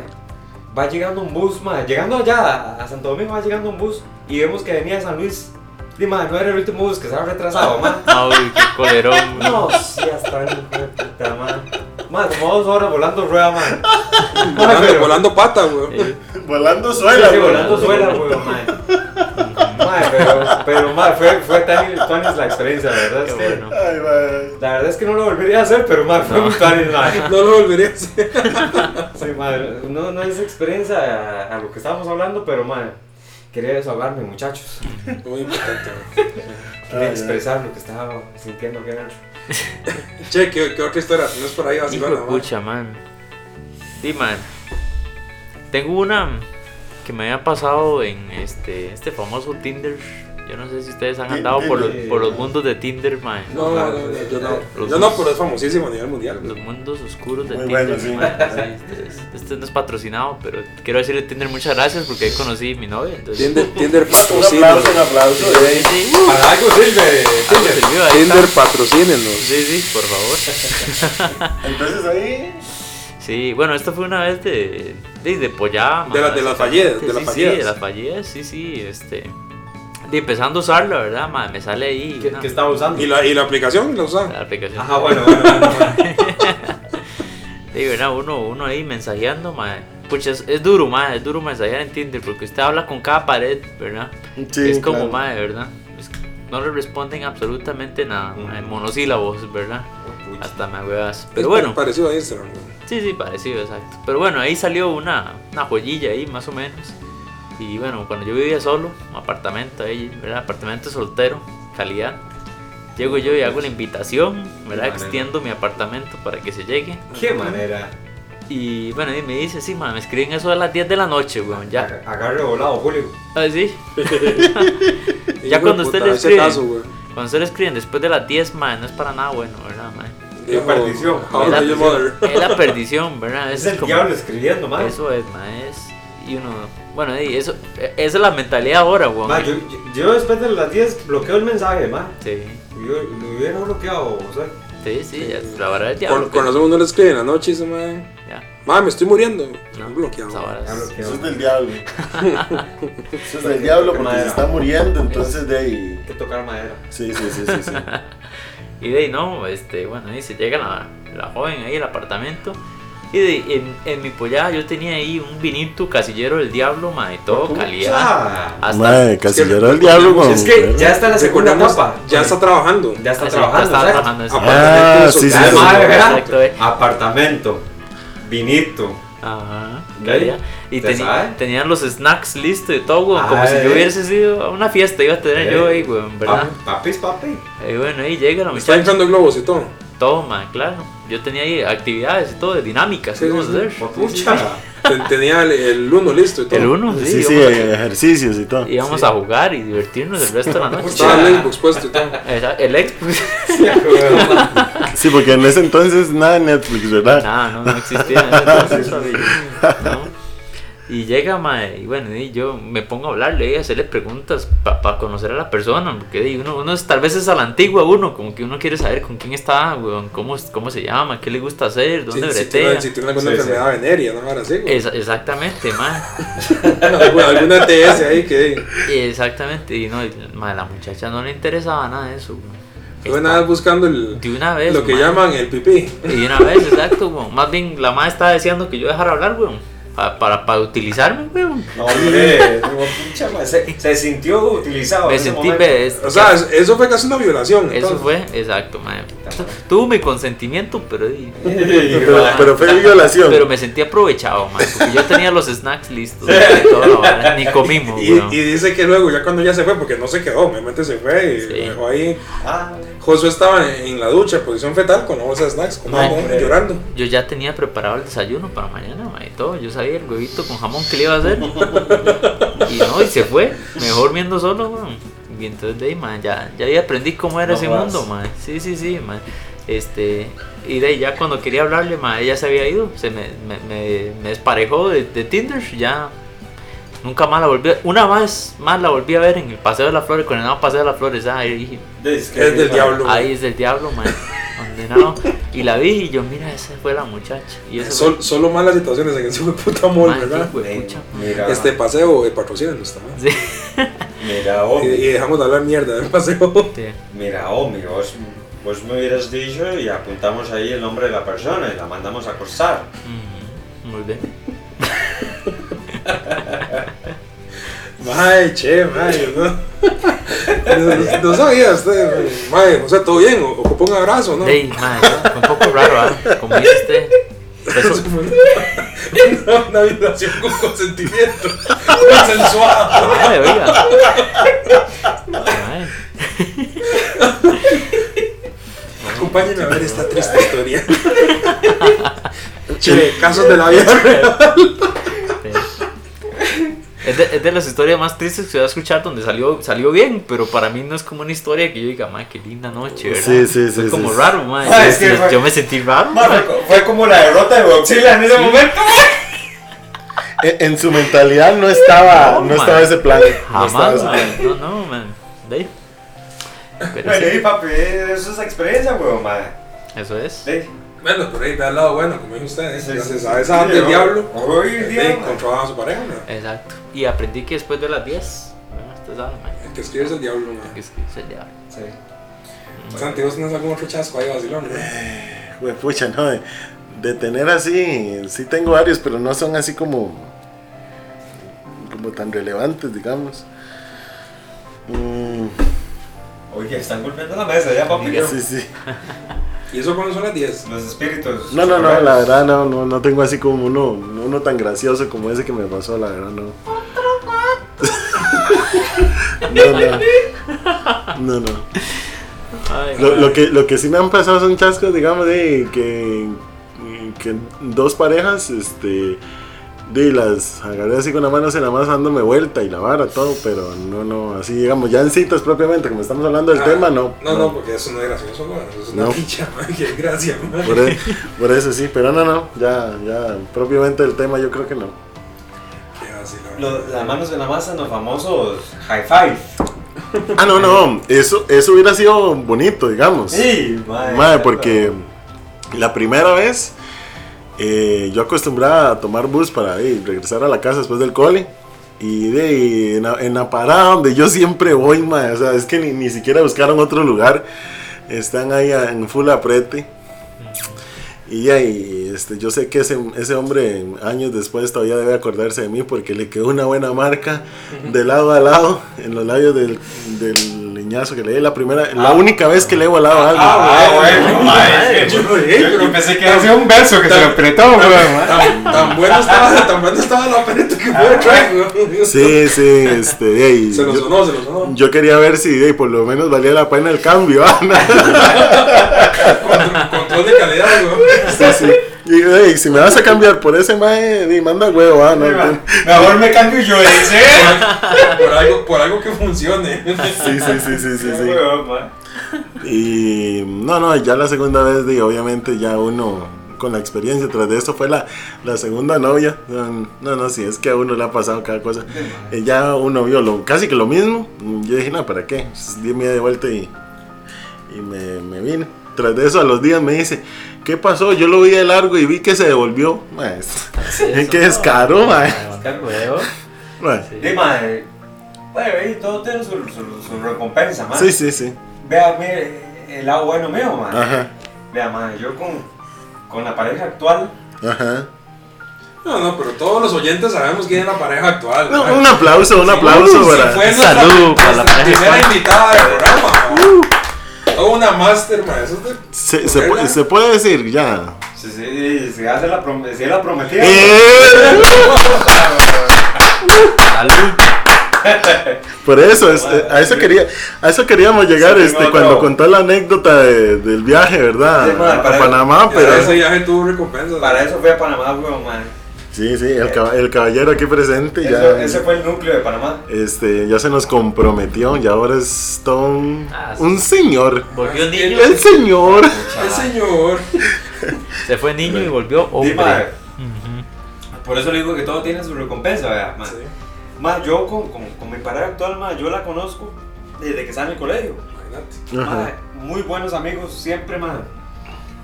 va llegando un bus, mae. Llegando allá a Santo Domingo va llegando un bus y vemos que venía de San Luis. Mae, no era el último bus que estaba retrasado, mae. Ay, qué colerón. No, sí, hasta el hijo de puta, mae. Mae, como dos horas volando rueda. Mae, Volando, pero- volando pata, güey. Eh, Volando suela, sí, güey. volando suela. Mae, pero, pero, mae, fue, fue tan, tan la experiencia, la verdad es que... bueno. Ay. La verdad es que no lo volvería a hacer, pero mae, fue muy tan, mae. No lo volvería a hacer. Sí, madre, no, no es experiencia a, a lo que estábamos hablando, pero madre, quería desahogarme, muchachos. Muy importante. Quería expresar lo que estaba sintiendo que era. Che, ¿qué, qué otra historia? No es por ahí Hijo de man. pucha, man. Sí, man. Tengo una que me había pasado en este, este famoso Tinder. Yo no sé si ustedes han andado por los, Tinder. por los mundos de Tinder, man. No, no, no, no, yo no. Los- Yo no, pero es famosísimo a nivel mundial. Los mundos oscuros de Muy Tinder. bueno, sí. man. Sí, este, este no es patrocinado, pero quiero decirle a Tinder muchas gracias porque ahí conocí a mi novia. Entonces, Tinder, Tinder Un patrocínenos. aplauso, un aplauso. Sí, sí, Para algo sirve, algo sirvió, Tinder patrocínenos. Sí, sí, por favor. Entonces ahí. Sí, bueno, esto fue una vez de, de, de pollada. De la- de las fallidas, de las sí, fallidas. Sí, de las fallidas, sí, sí, este... De empezando a usarla, ¿verdad, ma? Me sale ahí ¿Qué, una- qué estaba usando? ¿Y la, y la aplicación la usan? la aplicación. Ajá, bueno, bueno, bueno, bueno. Sí, ¿verdad? Uno, uno ahí mensajeando, ma. Pucha, es, es duro, ma, es duro mensajear en Tinder porque usted habla con cada pared, ¿verdad? Sí, es como, claro. ma, ¿verdad? Es- no le responden absolutamente nada, ma, en Ujú. monosílabos, ¿verdad? Pucha. Hasta me huevas. Pero Es bueno. Parecido a Instagram. Sí, sí, parecido, exacto. Pero bueno, ahí salió una, una joyilla ahí, más o menos. Y bueno, cuando yo vivía solo, apartamento ahí, ¿verdad? Apartamento soltero, calidad. Llego yo y hago la invitación, ¿verdad? Extiendo mi apartamento para que se llegue. Qué manera. Y bueno, y me dice, sí, man, me escriben eso a las 10 de la noche, weón, ya. Ag- Agarre volado, Julio. Ah, sí. Ya cuando usted le escribe. Cuando usted le escriben después de las 10, man, no es para nada bueno, ¿verdad, man? Qué perdición. Es la- la perdición, ¿verdad? Es el diablo escribiendo, man. Eso es, man, es... Y uno... Bueno, y eso, e- esa es la mentalidad ahora, weón. Man, yo, yo- yo después de las 10 bloqueo el mensaje, man. Sí, Yo lo hubiera bloqueado, o sea. sí, sí, ya, la verdad es diablo. Con, con razón uno le escribe en la noche y dice, man, Ya, man, me estoy muriendo. no, bloqueado. bloqueado. Eso es del diablo. Eso es del diablo porque se está muriendo, entonces de ahí. Hay que tocar madera. Sí, sí, sí, sí. sí. Y de ahí, no, este, bueno, ahí se llega la, la joven ahí al apartamento. Y de, en, en mi pollada yo tenía ahí un vinito casillero del diablo, ma, y todo, calidad. Pucha. Hasta, Mae, casillero del diablo con. Es que ya está la segunda etapa. ya está trabajando. Ya está Ah, sí, trabajando. ya está trabajando. Ah, sí, sí, Ah, sí. eh. Apartamento. Vinito. Ajá, calidad. Y ¿Te teni- sabe? tenían los snacks listos y todo, weón, como si Ay. yo hubiese sido a una fiesta, iba a tener yo ahí, weón, ¿verdad? Papi, papis, papi. Y bueno, ahí llega la Está muchacha. inflando globos y todo. Toma, claro. Yo tenía ahí actividades y todo, de dinámicas, Sí, ¿qué vamos sí, a sí. hacer? Pucha. Ten- Tenía el, el uno listo y todo. El uno, sí. Sí, sí, ejercicios y todo. a, íbamos a jugar y divertirnos el resto de la noche. Estaba el Xbox puesto y todo. El Xbox. Sí, porque en ese entonces nada de Netflix, ¿verdad? Nada, no, no existía en ese entonces. ¿no? Y llega, mae, y bueno, y yo me pongo a hablarle y hacerle preguntas para conocer a la persona, porque uno, uno es- tal vez es a la antigua uno, como que uno quiere saber con quién está, weón, cómo, cómo se llama, qué le gusta hacer, dónde si bretea. si tiene alguna Sí, sí. enfermedad venérea, ¿no? Ahora sí. Esa- exactamente, mae. Alguna, alguna TS ahí que. Exactamente, y no, mae, la muchacha no le interesaba nada de eso, weón. Fue nada Estaba- buscando el, De una vez, lo que llaman el pipí. Y de una vez, exacto, weón. Más bien la madre estaba deseando que yo dejara hablar, weón. Pa- para, para utilizarme, weón. Hombre, pucha, ma, se, se sintió utilizado. Me sentí, O sea, es- eso fue casi una violación. Eso entonces. fue, exacto. Tuvo mi consentimiento, pero, Pero, pero fue violación. pero me sentí aprovechado, mae, porque yo tenía los snacks listos. y todo vara, ni comimos, Y, dice que luego, ya cuando ya se fue, porque no se quedó, obviamente se fue y Sí. dejó ahí. Ah, Josué estaba en, en la ducha, posición fetal, con la bolsa de snacks, hombre. llorando. Yo ya tenía preparado el desayuno para mañana, mae, y todo. Yo sabía el huevito con jamón que le iba a hacer. Y no, y se fue. Mejor viendo solo, weón. Y entonces de ahí, mae, ya, ya ahí aprendí cómo era No ese jodas. mundo, mae. Sí, sí, sí, mae. Este, y de ahí ya cuando quería hablarle, mae, ella se había ido. Se me, me, me, me desparejó de, de Tinder. Ya nunca más la volví a Una vez más la volví a ver en el Paseo de las Flores, con el nuevo Paseo de las Flores. Ah, ahí dije, es, que- Es del diablo. ahí es del diablo, mae. Condenado. Y la vi y yo, mira, esa fue la muchacha. Y eso Sol- solo malas situaciones en ese puta mall, Mae, ¿verdad? pucha. Mira, Este paseo de patrocínanos también. Sí. mira, oh, Y, y dejamos de hablar mierda del paseo. Sí. mira, Omi, vos, vos me hubieras dicho y apuntamos ahí el nombre de la persona y la mandamos a acosar. Ujú, Muy bien. Mae, che, mae, ¿no? no, no sabía usted, mae, o sea, todo bien, o- ocupó un abrazo, ¿no? Ey, mae, fue un poco raro, ¿ah? Como dice usted. Eso- una, una violación con consentimiento, consensuado. Mae, oiga. Mae. Acompáñenme a ver esta triste historia. Che, casos de la vida. Sí. Es de, es de las historias más tristes que se va a escuchar donde salió, salió bien, pero para mí no es como una historia que yo diga, mae, qué linda noche, ¿verdad? Sí, sí, Fue sí, como raro. Ah, Yo- es que yo, fue- yo me sentí raro. Fue, fue como la derrota de Godzilla en ese momento. En, en su mentalidad no estaba, No, no, estaba ese plan. no estaba Jamás, ese plan. mae. No, no, man. De ahí. Pero Bueno, sí, y papi, eso es experiencia, weón, ma. eso es. Sí. Bueno, por ahí ve al lado bueno, como dijo usted, ¿eh? Sí, gracias sí, a sí, esa sí, del ¿no? diablo, Hoy eh, ma. controlaba a su pareja, ¿no? Exacto. Y aprendí que después de las 10, ¿verdad? usted sabe, mae, El que escribe es el diablo, ¿no? que es que se lleva. Sí. Santi, ¿vos tenés algún otro chasco ahí, vacilón? ¿no? Güey, pucha, no, de, de tener así, sí tengo varios, pero no son así como, como tan relevantes, digamos. Mm, Oye, están golpeando la mesa ya, papi. sí, sí. ¿Y eso cuando son las 10? Los espíritus. No, no, no, la verdad no, no, no tengo así como uno, uno tan gracioso como ese que me pasó, la verdad no. No, no. No, no. Ay, Lo, lo que, lo que sí me han pasado son chascos, digamos, de que, que dos parejas, este, de las agarré así con las manos en la mano dándome vuelta y la vara, todo, pero no, no, así digamos, ya en citas propiamente, como estamos hablando del Ah, tema, no. No, no, porque eso no es gracioso, ¿no? Eso es una No. dicha, man, qué gracia, man. Por, e- por eso sí, pero no, no, ya, ya, propiamente el tema yo creo que no. Las manos en la masa, los famosos high five. Ah, no, no, eso, eso hubiera sido bonito, digamos. Sí, madre. Madre, porque la primera vez eh, yo acostumbraba a tomar bus para eh, regresar a la casa después del cole. Y de, en, la, parada donde yo siempre voy, sea, es que ni, ni siquiera buscaron otro lugar. Están ahí en full aprete. Y y, este, yo sé que ese, ese hombre años después todavía debe acordarse de mí porque le quedó una buena marca de lado a lado en los labios del leñazo que le di la primera, la única vez que le he volado algo. Ah, bueno, madre. Madre, Yo, yo- pensé que hacía un verso que se lo apretó, weón. Tan, tan bueno estaba, tan bueno estaba la opereta que fue el track, ¿no? Sí, sí, este, de ahí, Se lo yo, sonó, se lo sonó. yo quería ver si de ahí, por lo menos valía la pena el cambio. ah, Control, control de calidad, ¿no? sí, sí. Y de ahí, si me vas a cambiar por ese mae, di, manda huevo, ah, no, no. Mejor me cambio yo ese. Por algo, por algo que funcione. Sí, sí, sí, sí, sí, sí. Y no, no, ya la segunda vez, di, obviamente ya uno con la experiencia tras de esto fue la, la segunda novia. No, no, si es que a uno le ha pasado cada cosa. Y ya uno vio lo, casi que lo mismo. Yo dije, no, ¿para qué? Pues, di media vuelta y, y me, me vine. Tras de eso, a los días me dice, ¿qué pasó? Yo lo vi de largo y vi que se devolvió. Maes, qué descaro, mae. Qué huevo. Mae. Sí, madre. Bueno, ahí todo tiene su, su, su recompensa, man. Sí, sí, sí. Vea, mire, el lado bueno mío, man. Ajá, Vea, man, yo con, con la pareja actual, ajá. No, no, pero todos los oyentes sabemos quién es la pareja actual. No, un aplauso, un aplauso Sí, para. Salud para la pareja primera invitada del programa. Toda una máster, mae. Eso es de- Se, se puede, se puede decir ya. Sí, sí, si hace la, prom es la prometida. ¡Eh! Salud. Por eso, es- eh, a eso quería, a eso queríamos llegar, Sí, este, no, cuando no. contó la anécdota de- del viaje, ¿verdad? Sí, man, a para- Panamá, Pero ese viaje tuvo recompensas. Para eso fue a Panamá, weón, man. Sí, sí, el, caba- el caballero aquí presente Eso- ya, ese fue el núcleo de Panamá. este, ya se nos comprometió y ahora es todo un, Ah, sí. un señor. Volvió niño. El señor. El señor. Se fue niño y volvió Sí, hombre. Ujú. Por eso le digo que todo tiene su recompensa, vea, ma. Sí, yo con, con, con mi pareja actual, ma, yo la conozco desde que estaba en el colegio. imagínate. Ajá. Ma, muy buenos amigos, siempre, ma.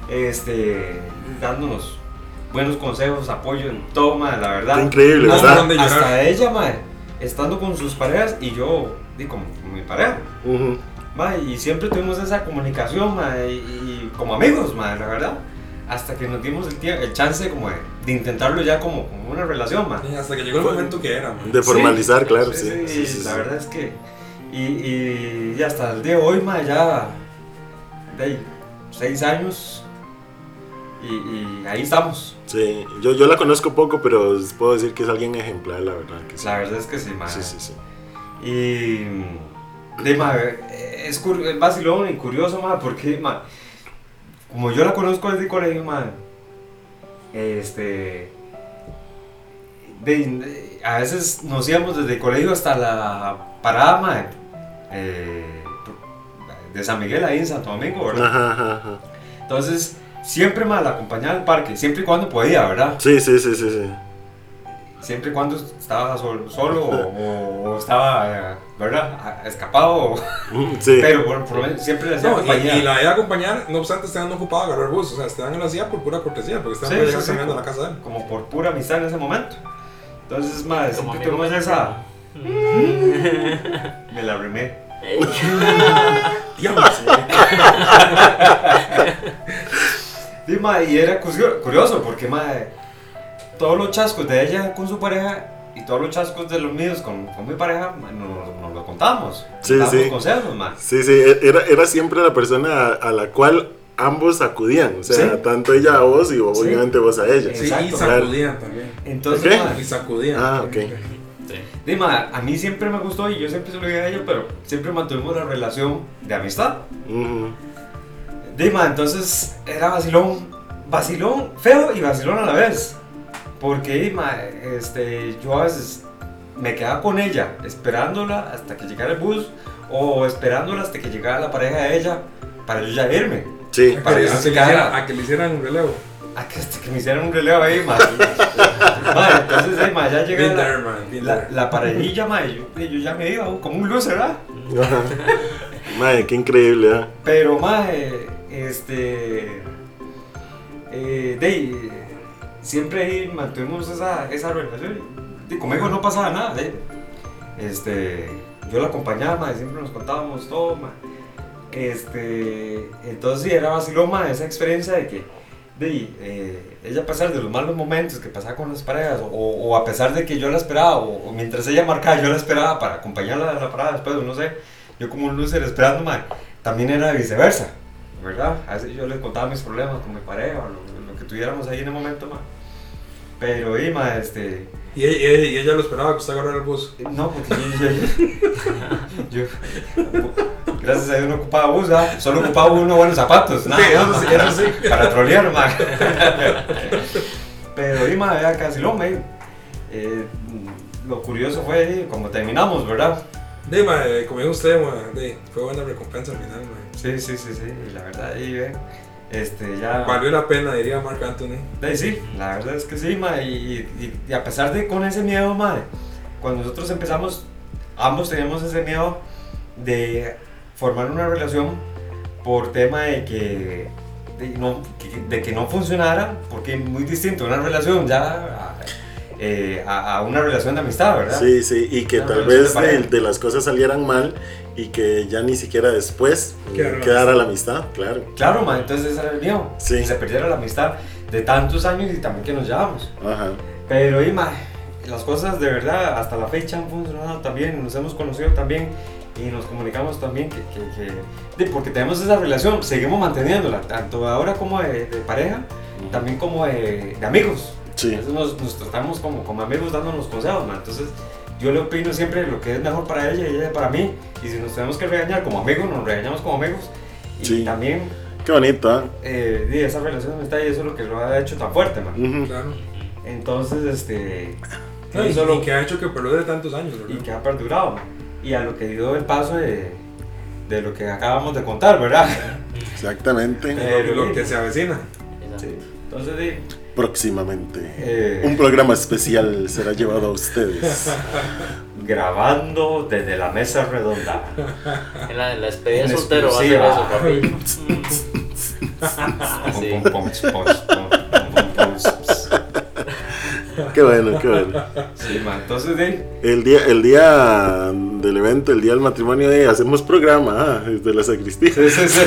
Este, dándonos buenos consejos, apoyo en todo, la verdad. Qué increíble, No, ¿verdad? Hasta ella, ma, estando con sus parejas y yo, di, con, con mi pareja. Ma, y siempre tuvimos esa comunicación, ma, y, y como amigos, ma, la verdad. Hasta que nos dimos el, tie- el chance como de, de intentarlo ya como, como una relación, ma. Y Hasta que llegó el momento que era, mae. De formalizar, claro, Sí, sí. sí, sí, sí, la sí. verdad es que. Y, y, y hasta el día de hoy, ma, ya. De ahí, seis años. Y, y ahí estamos. Sí, yo, yo la conozco poco, pero puedo decir que es alguien ejemplar, la verdad. Que sí. La verdad es que sí, ma. Sí, sí, sí. Y. De, ma, es, vacilón y curioso, ma, porque, ma, como yo la conozco desde el colegio, ma, este. de- de- a veces nos íbamos desde el colegio hasta la parada, ma, eh, de San Miguel ahí en Santo Domingo, ¿verdad? Ajá, ajá. Entonces, siempre ma, la acompañaba al parque, siempre y cuando podía, ¿verdad? Sí, sí, sí, sí, sí. Siempre y cuando estaba solo, solo o, estaba, eh, ¿verdad? Escapado. Sí. Pero por, por lo menos siempre le hacía No, y, compañía. y la idea de acompañar, no obstante, Esteban no ocupaba agarrar bus. O sea, Esteban lo hacía por pura cortesía, porque Esteban Sí, sí, caminando a la casa de él. Como por pura amistad en ese momento. Entonces, más, Como siempre tuvimos esa. Me la rimé. Diablo, sí. Sí, ma, y era curio- curioso porque, ma, todos los chascos de ella con su pareja y todos los chascos de los míos con, con mi pareja, ma, nos, nos lo contamos. Sí, sí. consejos, ma. Sí, sí, e- era, era siempre la persona a, a la cual ambos acudían. O sea, Sí. tanto ella a vos y obviamente vos a ella. Sí, Exacto. y sacudían también. Entonces, ¿Qué? ma, Y sacudían. Ah, ok. Sí. Dima, a mí siempre me gustó y yo siempre se lo dije a ella, pero siempre mantuvimos la relación de amistad. Ujú. Dima, entonces era vacilón, vacilón feo y vacilón a la vez. Porque Dima, este, yo a veces me quedaba con ella esperándola hasta que llegara el bus o esperándola hasta que llegara la pareja de ella para yo ya irme. Sí. Para que, que a se que le hicieran, a que le hicieran un relevo. A que, hasta que me hicieran un relevo ahí, ma. Ma, entonces, Dima, ya llega la, la, la parejilla, ma, y yo, ya me iba como un loser, ¿verdad? Madre, qué increíble, ¿eh? Pero más, este. Eh, de siempre mantuvimos esa, esa relación. Y conmigo no pasaba nada. Este, yo la acompañaba, ma, siempre nos contábamos todo. Este, entonces, sí, era vacilón ma, esa experiencia de que de, eh, ella, a pesar de los malos momentos que pasaba con las parejas, o, a pesar de que yo la esperaba, o, mientras ella marcaba, yo la esperaba para acompañarla a la parada después, no sé, yo como un loser esperando, también era viceversa, ¿verdad? A veces yo les contaba mis problemas con mi pareja, lo, lo que tuviéramos ahí en el momento, ma. Pero, y, ma, este, Y, ella- y ella lo esperaba que usted agarrara el bus. no, porque yo, gracias a Dios no ocupaba bus, ¿ah? solo ocupaba unos buenos zapatos, nada, Sí, eso sí, eso sí. para trolear, ma. Pero, y, ma, ya casi lo, me, eh, lo curioso fue eh, como terminamos, ¿verdad? Dime, eh, como dijo usted, ma, de, fue buena recompensa al final, ma. Sí, sí, sí, sí, y la verdad, ahí, ve, este, ya... Valió la pena, diría Mark Anthony. Sí, sí, la verdad es que sí, ma, y, y- y a pesar de con ese miedo, ma, cuando nosotros empezamos, ambos teníamos ese miedo de formar una relación por tema de que, de, no, que- de que no funcionara, porque es muy distinto una relación ya a, eh, a- a una relación de amistad, ¿verdad? Sí, sí, y que Una tal vez de, las cosas salieran mal y que ya ni siquiera después Quedara la quedara la amistad, claro. Claro, ma, entonces ese era el miedo, Sí. que se perdiera la amistad de tantos años y también que nos llevamos. Ajá. Pero, y, ma, las cosas de verdad hasta la fecha han funcionado también, nos hemos conocido también y nos comunicamos también que, que- porque tenemos esa relación, seguimos manteniéndola, tanto ahora como de, de pareja, también como de, de amigos. Sí. Entonces nos, nos tratamos como, como amigos dándonos consejos, ma. entonces yo le opino siempre lo que es mejor para ella y ella para mí, y si nos tenemos que regañar como amigos, nos regañamos como amigos, y Sí. también Qué bonito, ¿ah? eh, di, esa relación está y eso es lo que lo ha hecho tan fuerte, man. Ujú. Claro. Entonces, este. No, y, solo- y que ha hecho que perdure tantos años, y ¿verdad? que ha perdurado, man. Y a lo que dio el paso de, de lo que acabamos de contar, ¿verdad? Exactamente. Pero- lo, que se avecina. Sí. Entonces, di, Próximamente. eh, Un programa especial será llevado a ustedes. grabando desde la mesa redonda. En la, en la despedida soltero va a hacer exclusiva. eso, papi. Sí. Pum, pum, pum, pum, pum, pum, pum, pum. Qué bueno, qué bueno. Sí, man. Entonces, di, El día, el día del evento, el día del matrimonio, eh, hacemos programa ah, desde la sacristía. sí, sí, sí.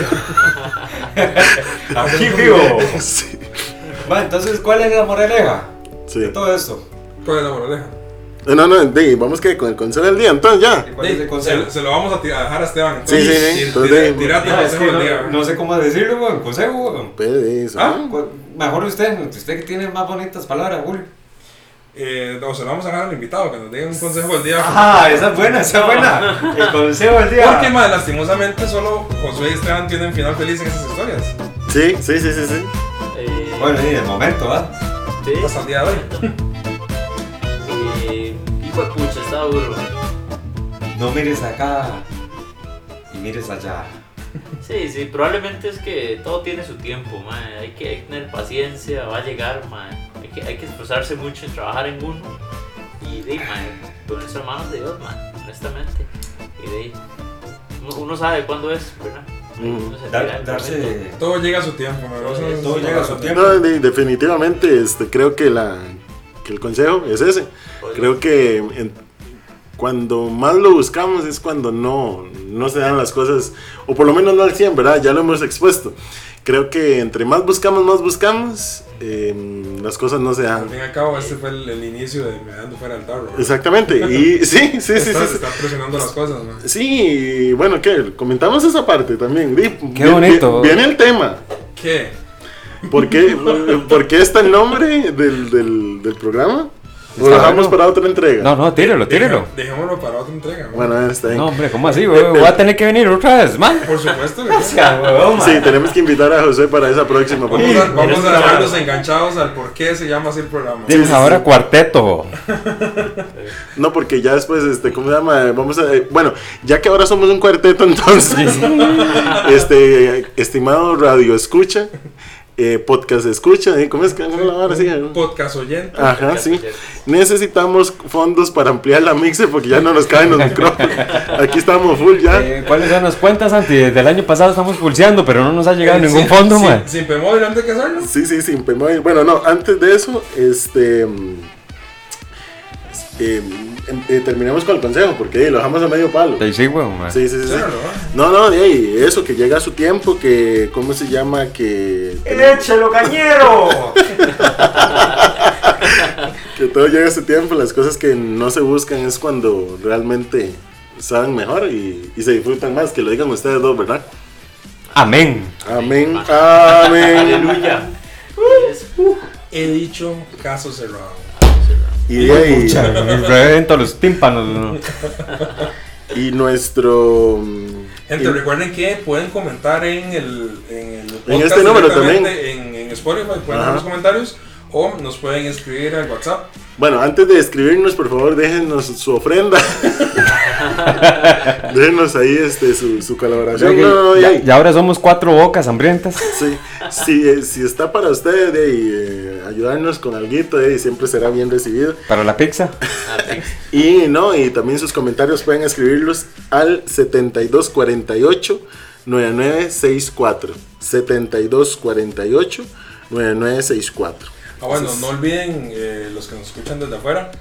Aquí vivo. Sí, Va, entonces, ¿cuál es la moraleja sí. de todo esto? ¿Cuál es la moraleja? No, no, de, vamos que con el consejo del día, entonces ya. ¿Cuál es el consejo? Se, se lo vamos a, ti- a dejar a Esteban. Sí, sí, sí. Tira- Entonces, Tirate el consejo del día. no, no sé cómo decirlo, weón. Consejo, weón. Pues, eso, Ah, ¿no? cu- mejor usted, usted que tiene más bonitas palabras, Julio. Eh, o se lo vamos a dejar al invitado que nos diga un consejo del día. Ah, esa es buena, esa es buena. El consejo del día. Porque, más lastimosamente, solo Josué y Esteban tienen final feliz en esas historias. Sí, sí, sí, sí, sí. Bueno, sí, de momento, ¿ah? sí. Hasta el día de hoy. Eh, hijo de pucha, está duro. No mires acá y mires allá. Sí, sí, probablemente es que todo tiene su tiempo, mae. Hay que, hay que tener paciencia, va a llegar, mae. Hay que, hay que esforzarse mucho en trabajar en uno. Y de ahí, mae, ponerse en manos de Dios, mae, honestamente. Y de ahí, uno, uno sabe cuándo es, ¿verdad? Mm. Dar- darse. Todo llega a su tiempo, Todo llega a su tiempo. No, de- definitivamente, este, creo que, la, que el consejo es ese. Creo que en- cuando más lo buscamos es cuando no, no se dan las cosas, o por lo menos no al 100, ¿verdad? Ya lo hemos expuesto. Creo que entre más buscamos, más buscamos, eh, las cosas no se Al dan. fin y al cabo, este fue el, el inicio de me dando fuera del tarro. Exactamente, y sí, sí, sí, sí. Está, sí. está presionando las cosas, ¿no? Sí, bueno, ¿qué? Comentamos esa parte también. Qué bonito. vi- Viene el tema. ¿Qué? ¿Por qué, ¿por qué está el nombre del, del, del programa? ¿O lo dejamos bueno. para otra entrega? No, no, tírelo, tírelo. Dejémoslo para otra entrega. ¿no? Bueno, está bien. No, hombre, ¿cómo así, güey? Voy a tener que venir otra vez, man. Por supuesto que sí. Tenemos que invitar a José para esa próxima. Vamos a, vamos a dejarlos enganchados al por qué se llama así el programa. Tienes ahora cuarteto. No, porque ya después, este, ¿cómo se llama? Vamos a, eh, bueno, ya que ahora somos un cuarteto, entonces, este, estimado radio escucha, eh, podcast escucha, ¿eh? ¿cómo es que vara así? Podcast oyente. Ajá, sí. Necesitamos fondos para ampliar la mixer porque ya no nos caen los micrófonos. Aquí estamos full ya. Eh, ¿Cuáles son las cuentas, Santi? Desde el año pasado estamos pulseando, pero no nos ha llegado Eh, ningún sin- fondo, sin- man. Sin Pemóvil, antes que hacerlo. Sí, sí, sí. pues, muy- Bueno, no, antes de eso, este. mm, eh, eh, terminemos con el consejo porque eh, lo dejamos a medio palo. Sí, sí, man. Sí, sí, sí. Claro, ¿no? No, no, de ahí, eso, que llega a su tiempo, que, ¿cómo se llama? Que, ¡Échelo, cañero! que todo llega a su tiempo, las cosas que no se buscan es cuando realmente saben mejor y, y se disfrutan más, que lo digan ustedes dos, ¿verdad? Amén. Amén, amén. Aleluya. He dicho caso cerrado. Y de ahí, Revento los tímpanos. ¿no? y nuestro... mm, Gente, y- recuerden que pueden comentar en el, en el podcast este número directamente En, en Spotify, pueden dejar los comentarios o nos pueden escribir al WhatsApp. Bueno, antes de escribirnos, por favor, déjenos su ofrenda. déjenos ahí este, su, su colaboración. No, no, no, de Ya, ya ahora somos cuatro bocas hambrientas. Sí, si, eh, si está para ustedes de ahí, eh, ayudarnos con algo, ahí, siempre será bien recibido. Para la pizza. Ah. Y no, y también sus comentarios pueden escribirlos al 7248 9964. 7248 9964. Ah, bueno, Entonces- no olviden eh, los que nos escuchan desde afuera,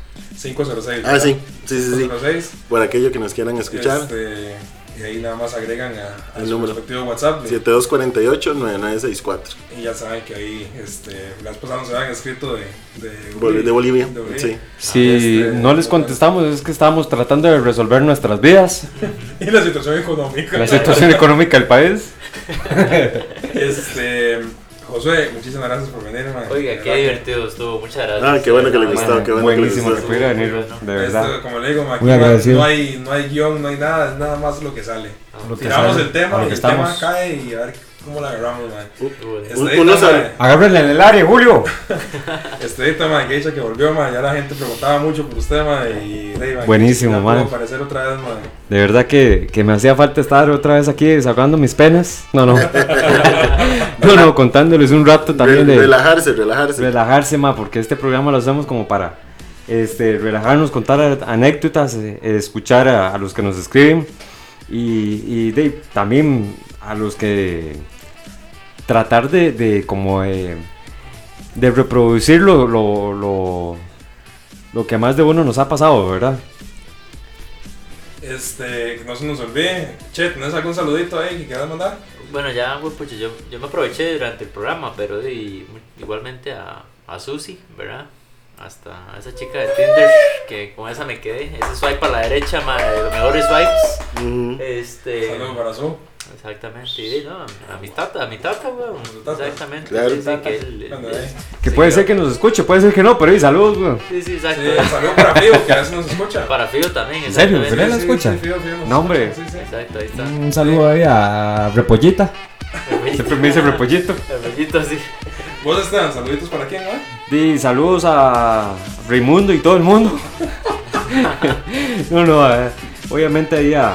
506. Ah, ¿verdad? sí, sí, sí, sí. 506. Por aquello que nos quieran escuchar. Este, Y ahí nada más agregan a, a El su número. respectivo WhatsApp. 7248-9964. Y ya saben que ahí, este, las personas nos habían escrito de, de, Bol- De Bolivia, de Bolivia. sí. Si Este, no les contestamos es que estábamos tratando de resolver nuestras vidas, Y la situación económica. la situación económica del país. Este, Josué, muchísimas gracias por venir, man. Oiga, qué verdad divertido estuvo. Muchas gracias. Ah, qué bueno que le Ah, gustó, qué bueno que le Buenísimo que gustó. pudiera venir, de Esto, verdad. como le digo, man, aquí no- hay, no hay guion, no hay nada, es nada más lo que sale. Lo que Tiramos sale, el tema y que el tema estamos. cae y a ver cómo la agarramos, man. estuvo- Este uno man, sabe. Agárrenle en el área, Julio. Día, man, que dicha que volvió, man, ya la gente preguntaba mucho por usted, man, y hey, man, Buenísimo, man. aparecer otra vez, man. De verdad que, que me hacía falta estar otra vez aquí desahogando mis penas. No, no. no, no, contándoles un rato también de Relajarse, relajarse. relajarse, ma, porque este programa lo hacemos como para este, relajarnos, contar anécdotas, eh, escuchar a, a los que nos escriben y, y de- también a los que tratar de, de como eh, de reproducir lo, lo, lo, lo que más de uno nos ha pasado, ¿verdad? Este, que no se nos olvide. Che, ¿tenés algún saludito ahí que quieras mandar? Bueno, ya, pucha, yo, yo me aproveché durante el programa, pero de- igualmente a, a Susi, ¿verdad? Hasta a esa chica de Tinder, que con esa me quedé. Ese swipe a la derecha, ma, de los mejores swipes. Este. Saludos para su. Exactamente, y no, a mi tata, a mi tata, weón. Exactamente. Claro. sí, sí, que él- Bueno, ahí. Que sí, puede yo- ser que nos escuche, puede ser que no, pero hey, saludos, güey. Sí, sí, exacto. Sí, saludos para Fío, que a veces nos escucha. Para Fío también, ¿En serio? exactamente. ¿En serio la Sí, sí, escucha? sí, Fío, Fío nos No, hombre. sí, sí. Exacto, ahí está. Un saludo ahí a Repollita. Siempre me dice Repollito. El bellito así. Vos, Esteban, saluditos para quién, ¿no? Di saludos a Raimundo y todo el mundo. no, no, eh, obviamente ahí a,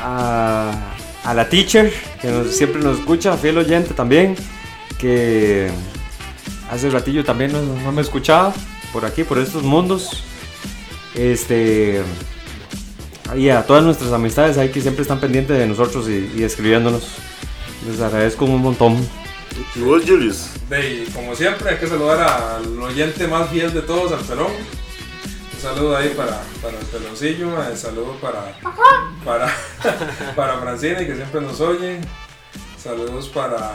a, a la teacher, que nos- siempre nos escucha, fiel oyente también, que hace ratillo también no, no me escuchaba por aquí, por estos mundos. Este. Y a todas nuestras amistades ahí que siempre están pendientes de nosotros y, y escribiéndonos. Les agradezco un montón. ¿Y vos, Julius? De, como siempre, hay que saludar al oyente más fiel de todos, al pelón. Saludo ahí para, para el peloncillo, un saludo para, para, para Francine, que siempre nos oye. Saludos para,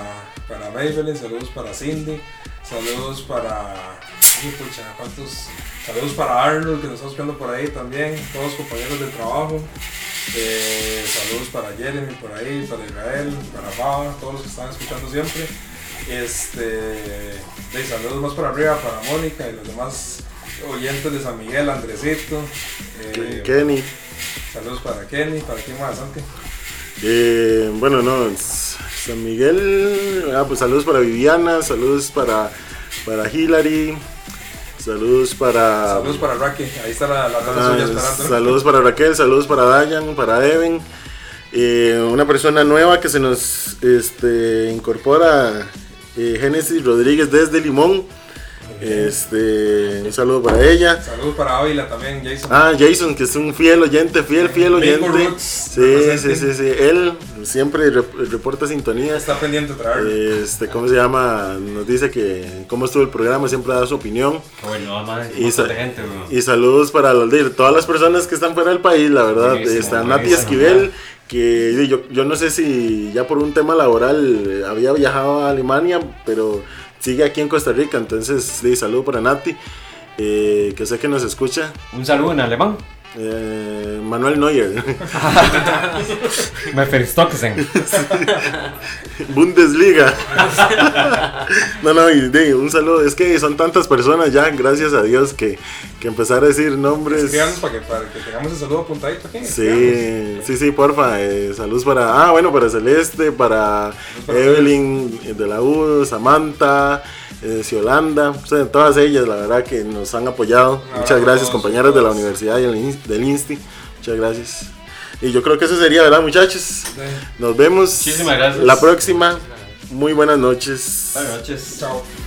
para Maybelline, saludos para Cindy, saludos para. Ay, pucha, ¿cuántos? Saludos para Arnold, que nos está buscando por ahí también, todos los compañeros de trabajo. Eh, saludos para Jeremy por ahí, para Israel, para Faba, todos los que están escuchando siempre. Este, de saludos más para arriba para Mónica y los demás oyentes de San Miguel, Andresito. eh, Kenny. saludos para Kenny, para quién más, Santi. Eh, bueno, no, San Miguel. Ah, pues saludos para Viviana, saludos para, para Hillary, saludos para. Saludos para Rocky, ahí está la, la ah, suya esperando. saludos para Raquel, saludos para Dayan, para Even. Eh, una persona nueva que se nos este, incorpora, eh, Génesis Rodríguez desde Limón. Este, un saludo para ella. Saludos para Ávila también, Jason. Ah, Jason, que es un fiel oyente, fiel, fiel oyente. Roots, Sí, sí, sí, sí. Él siempre rep- reporta sintonía. Está pendiente de. Este, ¿cómo se llama? Nos dice que cómo estuvo el programa, siempre da su opinión. Bueno, madre, Y sa- gente, Y saludos para las de todas las personas que están fuera del país, la verdad. Buenísimo, Está Nati Esquivel, que yo, yo no sé si ya por un tema laboral había viajado a Alemania, pero sigue aquí en Costa Rica. Entonces, di, saludo para Nati, eh, que sé que nos escucha. Un saludo en alemán. Eh, Manuel Neuer, Me Verstocksen. Bundesliga. no, no, y di, un saludo. Es que son tantas personas ya, gracias a Dios, que, que empezar a decir nombres. Para que, para que tengamos el saludo apuntadito aquí. Sí, sí, sí, porfa. eh, saludos para. Ah, bueno, para Celeste, para para Evelyn de la U, Samantha, eh, Ciolanda, o sea, todas ellas, la verdad que nos han apoyado. abrazo Muchas gracias, compañeras de la universidad y del Ins- del INSTI. Muchas gracias. Y yo creo que eso sería, ¿verdad, muchachos? Nos vemos Muchísimas gracias. la próxima. Muy buenas noches. Buenas noches. Chao.